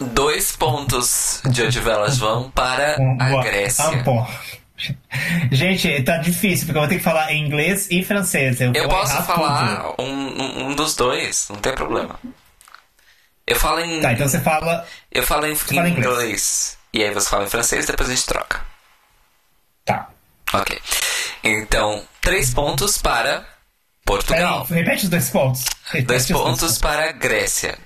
Dois pontos de Odivelas vão para a Grécia. one point. Gente, tá difícil, porque eu vou ter que falar inglês e francês. Eu, Eu posso falar um, um, dos dois, não tem problema. Eu falo em. Tá, então você fala. Eu falo em, fala em inglês. inglês. E aí você fala em francês depois a gente troca. Tá. Ok. Então, três pontos para Portugal. repete os dois pontos. Repete dois pontos para Grécia.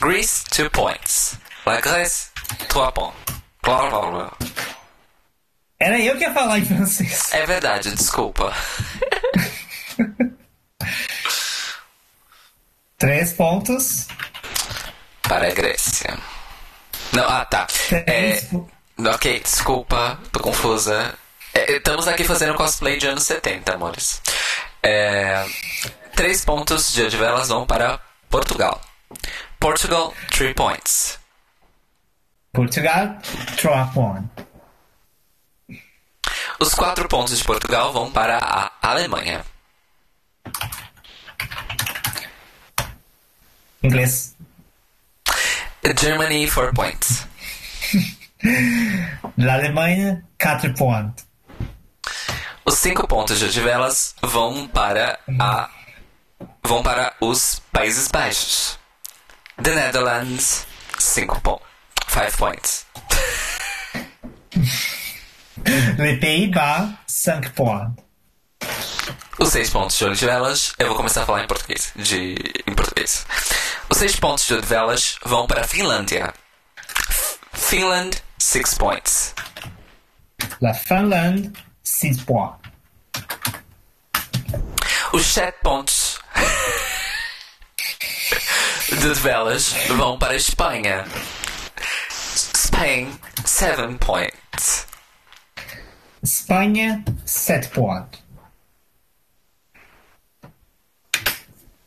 Greece, two points. La Grèce, trois points. Blá, blá, blá. Era eu que ia falar em francês. É verdade, desculpa. Três pontos. Para a Grécia. Não, ah, tá. É, Três ok, desculpa, tô confusa. É, estamos aqui fazendo cosplay de anos 70, amores. É, três pontos de Odivelas vão para Portugal. Portugal, three points. Portugal, trois points. Os quatro pontos de Portugal vão para a Alemanha. Inglês. Germany, four points. L'Allemagne, quatre points. Os cinco pontos de Odivelas vão para a vão para os Países Baixos. The Netherlands, cinco pontos. Five points. Les Pays-Bas, cinq points. Os seis pontos de Odivelas, eu vou começar a falar em português. De, em português. Os seis pontos de Odivelas vão para a Finlândia. Finland, six points. La Finlande, six points. Os sete pontos de Odivelas vão para a Espanha. Spain, seven points. Espanha, sept points.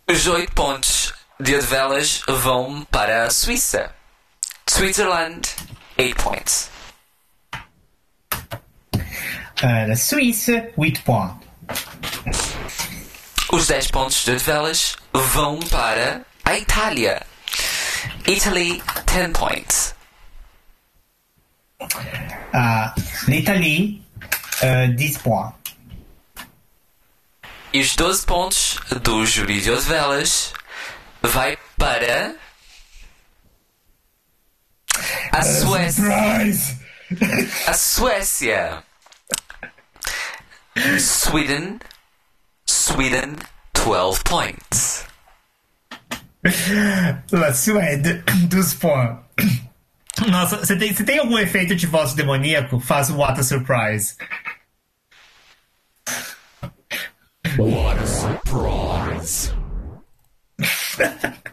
Os oito pontos de Odivelas vão para a Suíça. Switzerland, eight points. Euh, la Suisse, huit points. Os 10 pontos de Odivelas vão para a Itália. Italy, 10 points. Ah, L'Italie, euh, dix points. E os 12 pontos do júri de Odivelas vai para a Suécia. Surprise! A Suécia. Sweden. Sweden, 12 points. La Suède, 12 points. Nossa, você tem, você tem algum efeito de voz demoníaco? Faz o What a Surprise. What a surprise.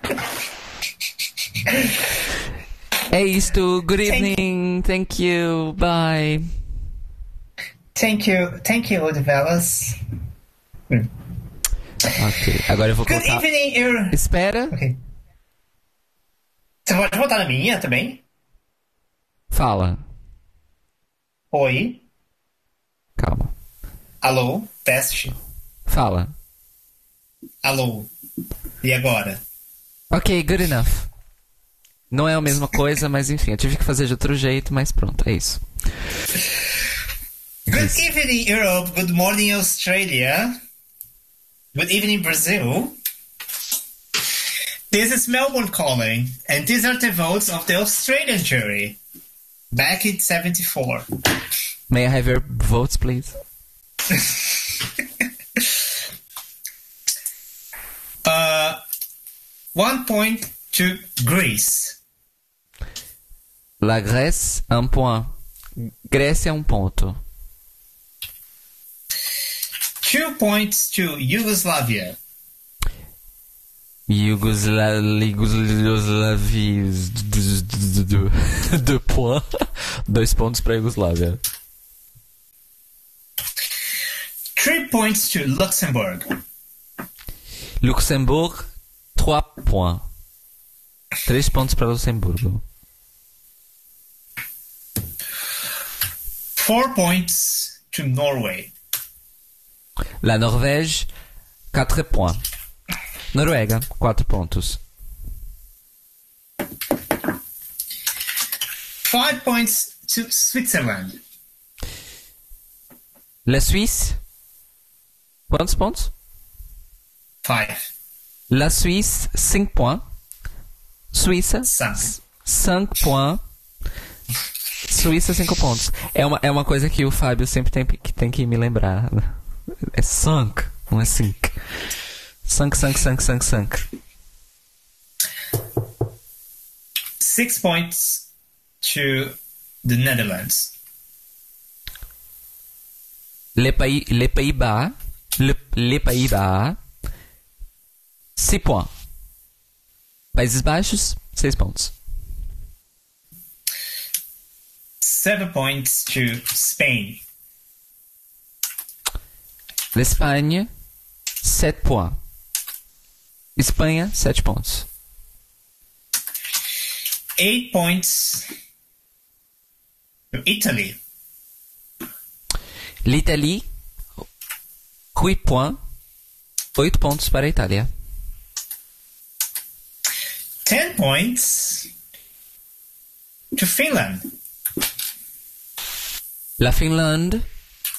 É isto. Good evening. Thank you. Bye. Thank you, thank you, Odivelas. Ok, agora eu vou Good colocar. evening, Euro. Espera. Ok. Você pode botar na minha também? Fala. Oi. Calma. Alô? Teste. Fala. Alô. E agora? Ok, good enough. Não é a mesma coisa, mas enfim, eu tive que fazer de outro jeito, mas pronto, é isso. Good evening, Europe. Good morning, Australia. Good evening, Brazil. This is Melbourne calling, and these are the votes of the Australian jury. Back in 74. May I have your votes, please? uh, one point to Greece. La Grèce, un point. Grécia, um ponto. Two points to Yugoslavia. Yugosla- Yugoslavia. Deux points. Dois pontos pra Yugoslávia. Three points to Luxembourg. Luxembourg, trois points. Três pontos pra Luxemburgo. Four points to Norway. La Norvège, quatre points. Noruega, quatro pontos. Five points to Switzerland. La Suisse, quantos pontos? Five. La Suisse, 5 points. Suíça, Cinq. 5 points. Suíça, 5 pontos. É uma, é uma coisa que o Fábio sempre tem que, tem que me lembrar. É 5, não é 5. 5, 5, 5, 5, 5. Six points to the Netherlands. Les Pays, les Pays-Bas, le, les Pays-Bas, 6 points. Países Baixos, 6 pontos. Seven points to Spain. L'Espagne, 7 points. Espanha, 7 pontos. Eight points to Italy. L'Italie, 8 points. 8 pontos para a Itália. Ten points to Finland. La Finlande,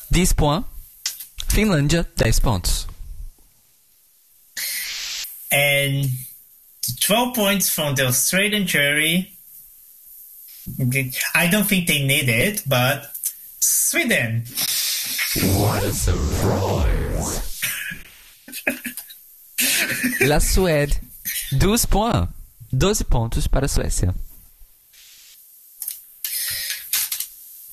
10 points. Finlândia, 10 pontos. 12 points from the Australian jury. I don't think they need it, but Sweden. What a surprise! La Suède, 12 points. 12 pontos para a Suécia.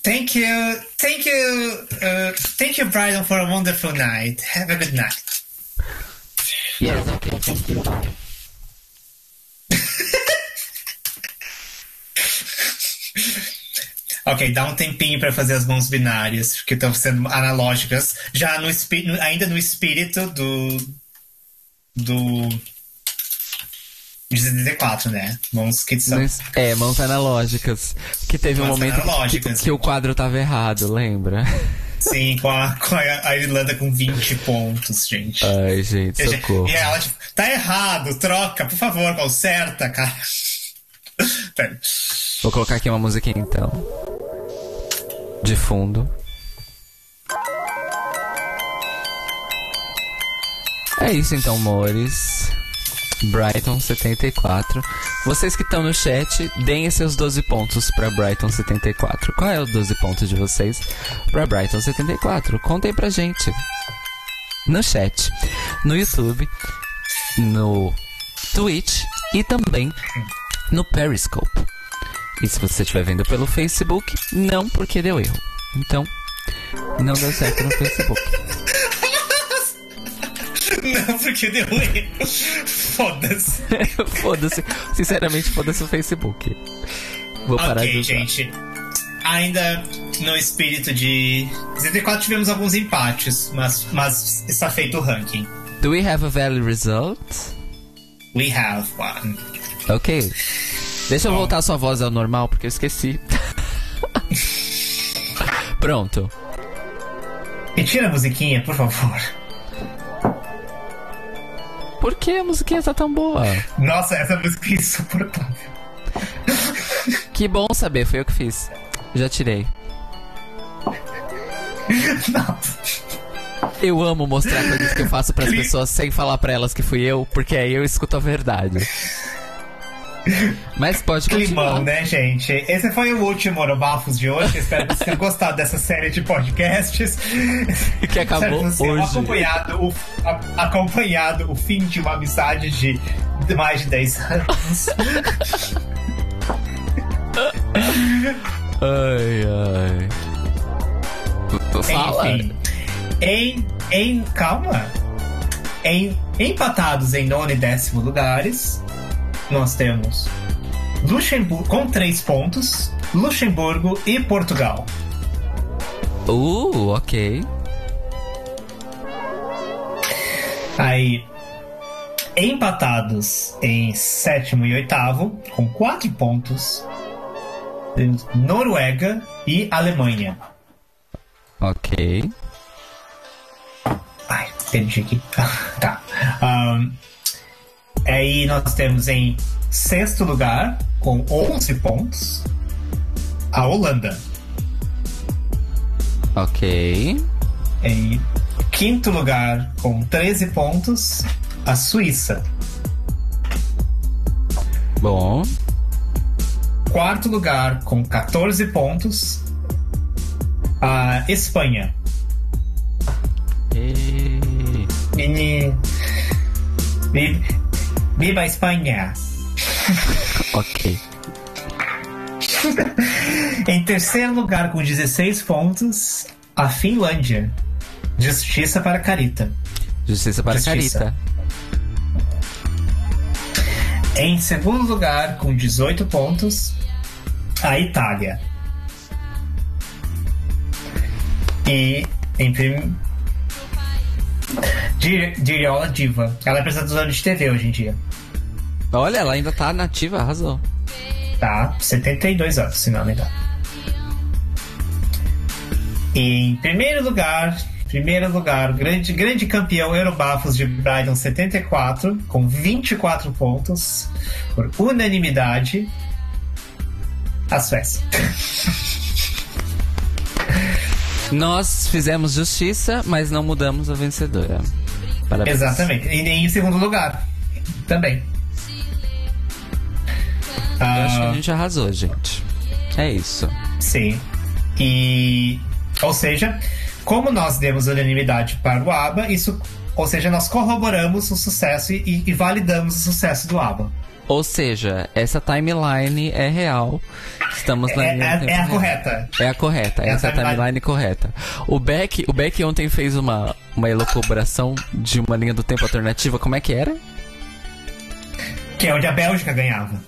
Thank you, thank you, uh, thank you, Brian, for a wonderful night. Have a good night. Yes, okay, thank you. Ok, dá um tempinho pra fazer as mãos binárias, que estão sendo analógicas. Já no ainda no espírito do. do. de 74, né? Mãos que são. É, mãos analógicas. Que teve um Mãos momento que, analógicas. que o quadro tava errado, lembra? Sim, com a, com a Irlanda com 20 pontos, gente. Ai, gente, E- socorro. E ela, tipo, tá errado, troca, por favor, conserta, cara. Vou colocar aqui uma musiquinha então. De fundo. É isso então, amores. Brighton 74. Vocês que estão no chat, deem seus 12 pontos pra Brighton 74. Qual é o 12 pontos de vocês pra Brighton 74? Contem pra gente. No chat, no YouTube, no Twitch e também no Periscope. E se você estiver vendo pelo Facebook, não porque deu erro. Então, não deu certo no Facebook. Não, porque deu erro. Foda-se. foda-se. Sinceramente, foda-se o Facebook. Vou parar de Ok, usar. gente. Ainda no espírito de 64 tivemos alguns empates, mas, mas está feito o ranking. Do we have a valid result? We have one. Ok. Deixa eu voltar sua voz ao normal, porque eu esqueci. Pronto. Retira a musiquinha, por favor. Por que a musiquinha tá tão boa? Nossa, essa música é insuportável. Que bom saber, foi eu que fiz. Já tirei. Não. Eu amo mostrar coisas que eu faço pras Cli- pessoas sem falar pra elas que fui eu, porque aí eu escuto a verdade. Mas pode Climão, continuar. né, gente? Esse foi o último Orobafos de hoje. Espero que vocês tenham gostado dessa série de podcasts. Que acabou Espero que vocês tenham hoje. Acompanhado o, a- acompanhado o fim de uma amizade de de mais de 10 anos. Ai, ai. Fala. Enfim, em, em. Calma. Em, empatados em nono e décimo lugares, nós temos Luxemburgo com três pontos, Luxemburgo e Portugal. Uh, ok. Aí, empatados em sétimo e oitavo, com quatro pontos, temos Noruega e Alemanha. Ok. Ai, perdi aqui. tá. Ahn, aí nós temos em sexto lugar, com 11 pontos, a Holanda. Ok. Em quinto lugar, com 13 pontos, a Suíça. Bom. Quarto lugar, com 14 pontos, a Espanha. E... Vi- Viva a Espanha! Ok. Em terceiro lugar, com 16 pontos, a Finlândia. Justiça para Carita. Justiça para Justiça. Carita. Em segundo lugar, com 18 pontos, a Itália. E em prim... Di- Diriola Diva. Ela é apresentadora de TV hoje em dia. Olha, ela ainda tá nativa, arrasou. Tá? 72 anos, se não me engano. Em primeiro lugar, primeiro lugar, grande, grande campeão Eurobafos de Brighton 74, com 24 pontos, por unanimidade, a Suécia. Nós fizemos justiça, mas não mudamos a vencedora. Parabéns. Exatamente. E em segundo lugar, também. Eu acho que Ah, a gente arrasou, gente. É isso. Sim. E. Ou seja, como nós demos unanimidade para o ABBA, isso. Ou seja, nós corroboramos o sucesso e, e validamos o sucesso do ABBA. Ou seja, essa timeline é real. Estamos na É, é- tempo é a correta. É a correta, É essa é a timeline. timeline correta. O Beck, o Beck ontem fez uma, uma elucubração de uma linha do tempo alternativa. Como é que era? Que é onde a Bélgica ganhava.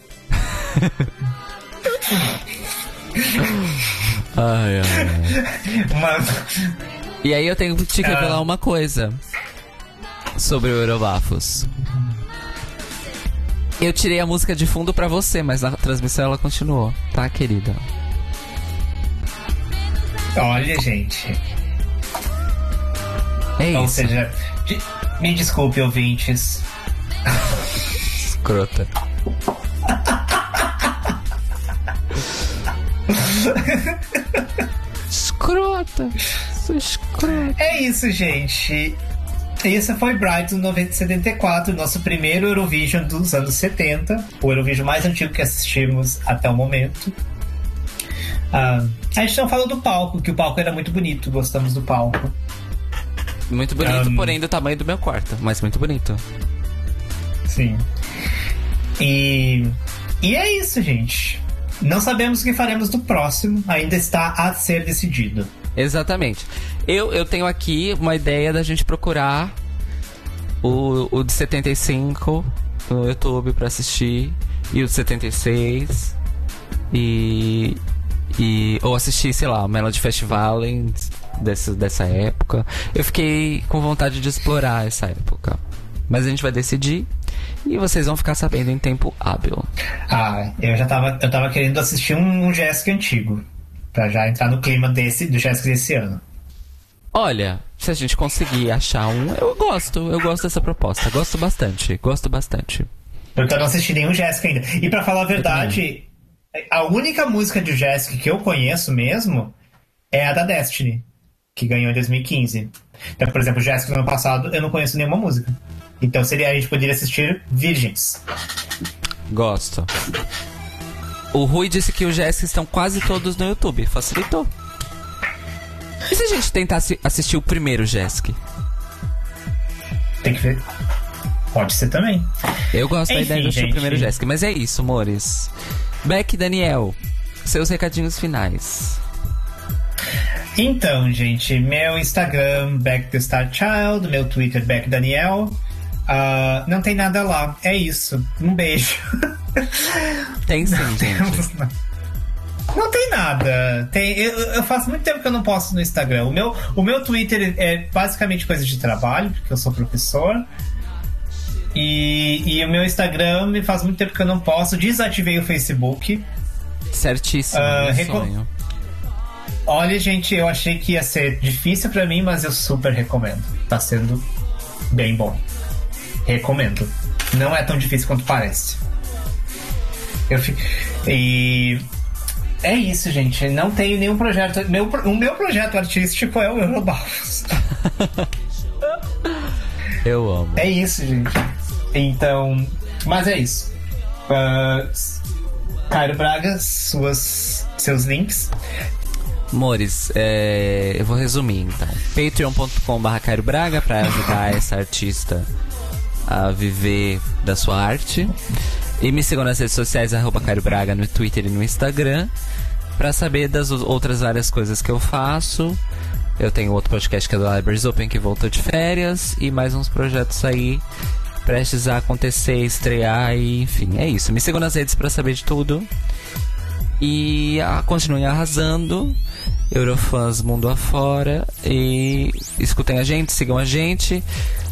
Ai, ai. Mano. E aí eu tenho que te revelar Ah. uma coisa sobre o Eurobafos. Eu tirei a música de fundo pra você, mas na transmissão ela continuou, tá, querida? Olha, gente. É Ou isso, seja, de- me desculpe, ouvintes. escrota. Escrota. Sou escrota. É isso, gente. Isso foi Brighton 974, nosso primeiro Eurovision dos anos 70. O Eurovision mais antigo que assistimos até o momento. Ah, a gente não falou do palco, que o palco era muito bonito, gostamos do palco. Muito bonito, Um, porém do tamanho do meu quarto, mas muito bonito. Sim. E, e é isso, gente. Não sabemos o que faremos do próximo, ainda está a ser decidido. Exatamente. Eu, eu tenho aqui uma ideia da gente procurar o, o de 75 no YouTube pra assistir e o de 76 e e ou assistir, sei lá, Melody Festival dessa, dessa época. Eu fiquei com vontade de explorar essa época. Mas a gente vai decidir e vocês vão ficar sabendo em tempo hábil. Ah, eu já tava, eu tava querendo assistir um, um Jessica antigo. Pra já entrar no clima desse, do Jessica desse ano. Olha, se a gente conseguir achar um, eu gosto, eu gosto dessa proposta, gosto bastante, gosto bastante. Porque eu não assisti nenhum Jessica ainda. E pra falar a verdade, a única música de Jessica que eu conheço mesmo é a da Destiny, que ganhou em 2015. Então, por exemplo, Jessica no ano passado eu não conheço nenhuma música. Então seria a gente poderia assistir Virgens. Gosto. O Rui disse que os Jéssica estão quase todos no YouTube, facilitou. E se a gente tentasse assistir o primeiro Jéssica? Tem que ver. Pode ser também. Eu gosto da Enfim, ideia do seu gente. primeiro Jéssica, mas é isso, amores. Beck Daniel, seus recadinhos finais. Então, gente, meu Instagram, Back the Star Child, meu Twitter, Back Daniel. Ah, não tem nada lá. É isso. Um beijo. Tem sim, gente. Não tem nada. Tem, eu, eu faço muito tempo que eu não posto no Instagram. O meu, o meu Twitter é basicamente coisa de trabalho, porque eu sou professor. E, e o meu Instagram me faz muito tempo que eu não posto. Desativei o Facebook. Certíssimo, reco- sonho. Olha, gente, eu achei que ia ser difícil pra mim, mas eu super recomendo. Tá sendo bem bom. Recomendo. Não é tão difícil quanto parece. Eu fi... E é isso, gente. Não tenho nenhum projeto. Meu, o meu projeto artístico é o Eurobafos. Eu amo. É isso, gente. Então, mas é isso. Ah, Cairo Braga, suas, seus links. Amores, é, eu vou resumir então. patreon.com.br Cairo Braga pra ajudar essa artista a viver da sua arte. E me sigam nas redes sociais, arroba Braga no Twitter e no Instagram. Pra saber das outras várias coisas que eu faço. Eu tenho outro podcast que é do Libraries Open que voltou de férias. E mais uns projetos aí prestes a acontecer, estrear e enfim, é isso. Me sigam nas redes pra saber de tudo. E ah, continuem arrasando. Eurofãs mundo afora. E escutem a gente, sigam a gente.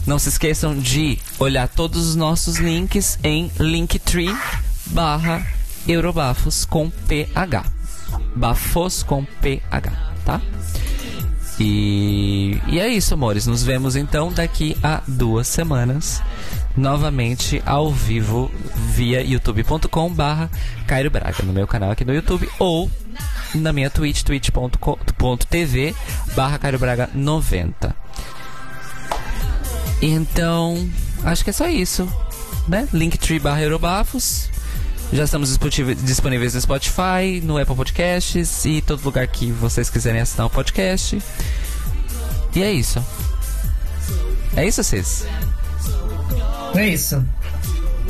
Não se esqueçam de olhar todos os nossos links em Linktree barra Eurobafos com PH. Bafos com PH, tá? E, e é isso, amores. Nos vemos então daqui a duas semanas. Novamente ao vivo via youtube.com barra Cairo Braga, no meu canal aqui no YouTube, ou na minha Twitch, twitch.tv barra Cairo Braga 90. Então, acho que é só isso, né? Linktree barra Eurobafos. Já estamos disponíveis- no Spotify, no Apple Podcasts e todo lugar que vocês quiserem assinar o podcast. E é isso. É isso, vocês? É isso.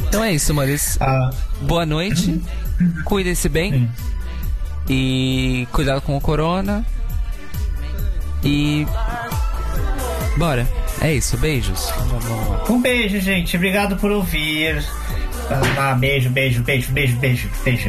Então é isso, amores. Ah, Boa noite. Cuidem-se bem. E cuidado com o corona. E. Bora. É isso. Beijos. um beijo, gente. Obrigado por ouvir. Ah, beijo, beijo, beijo, beijo, beijo, beijo.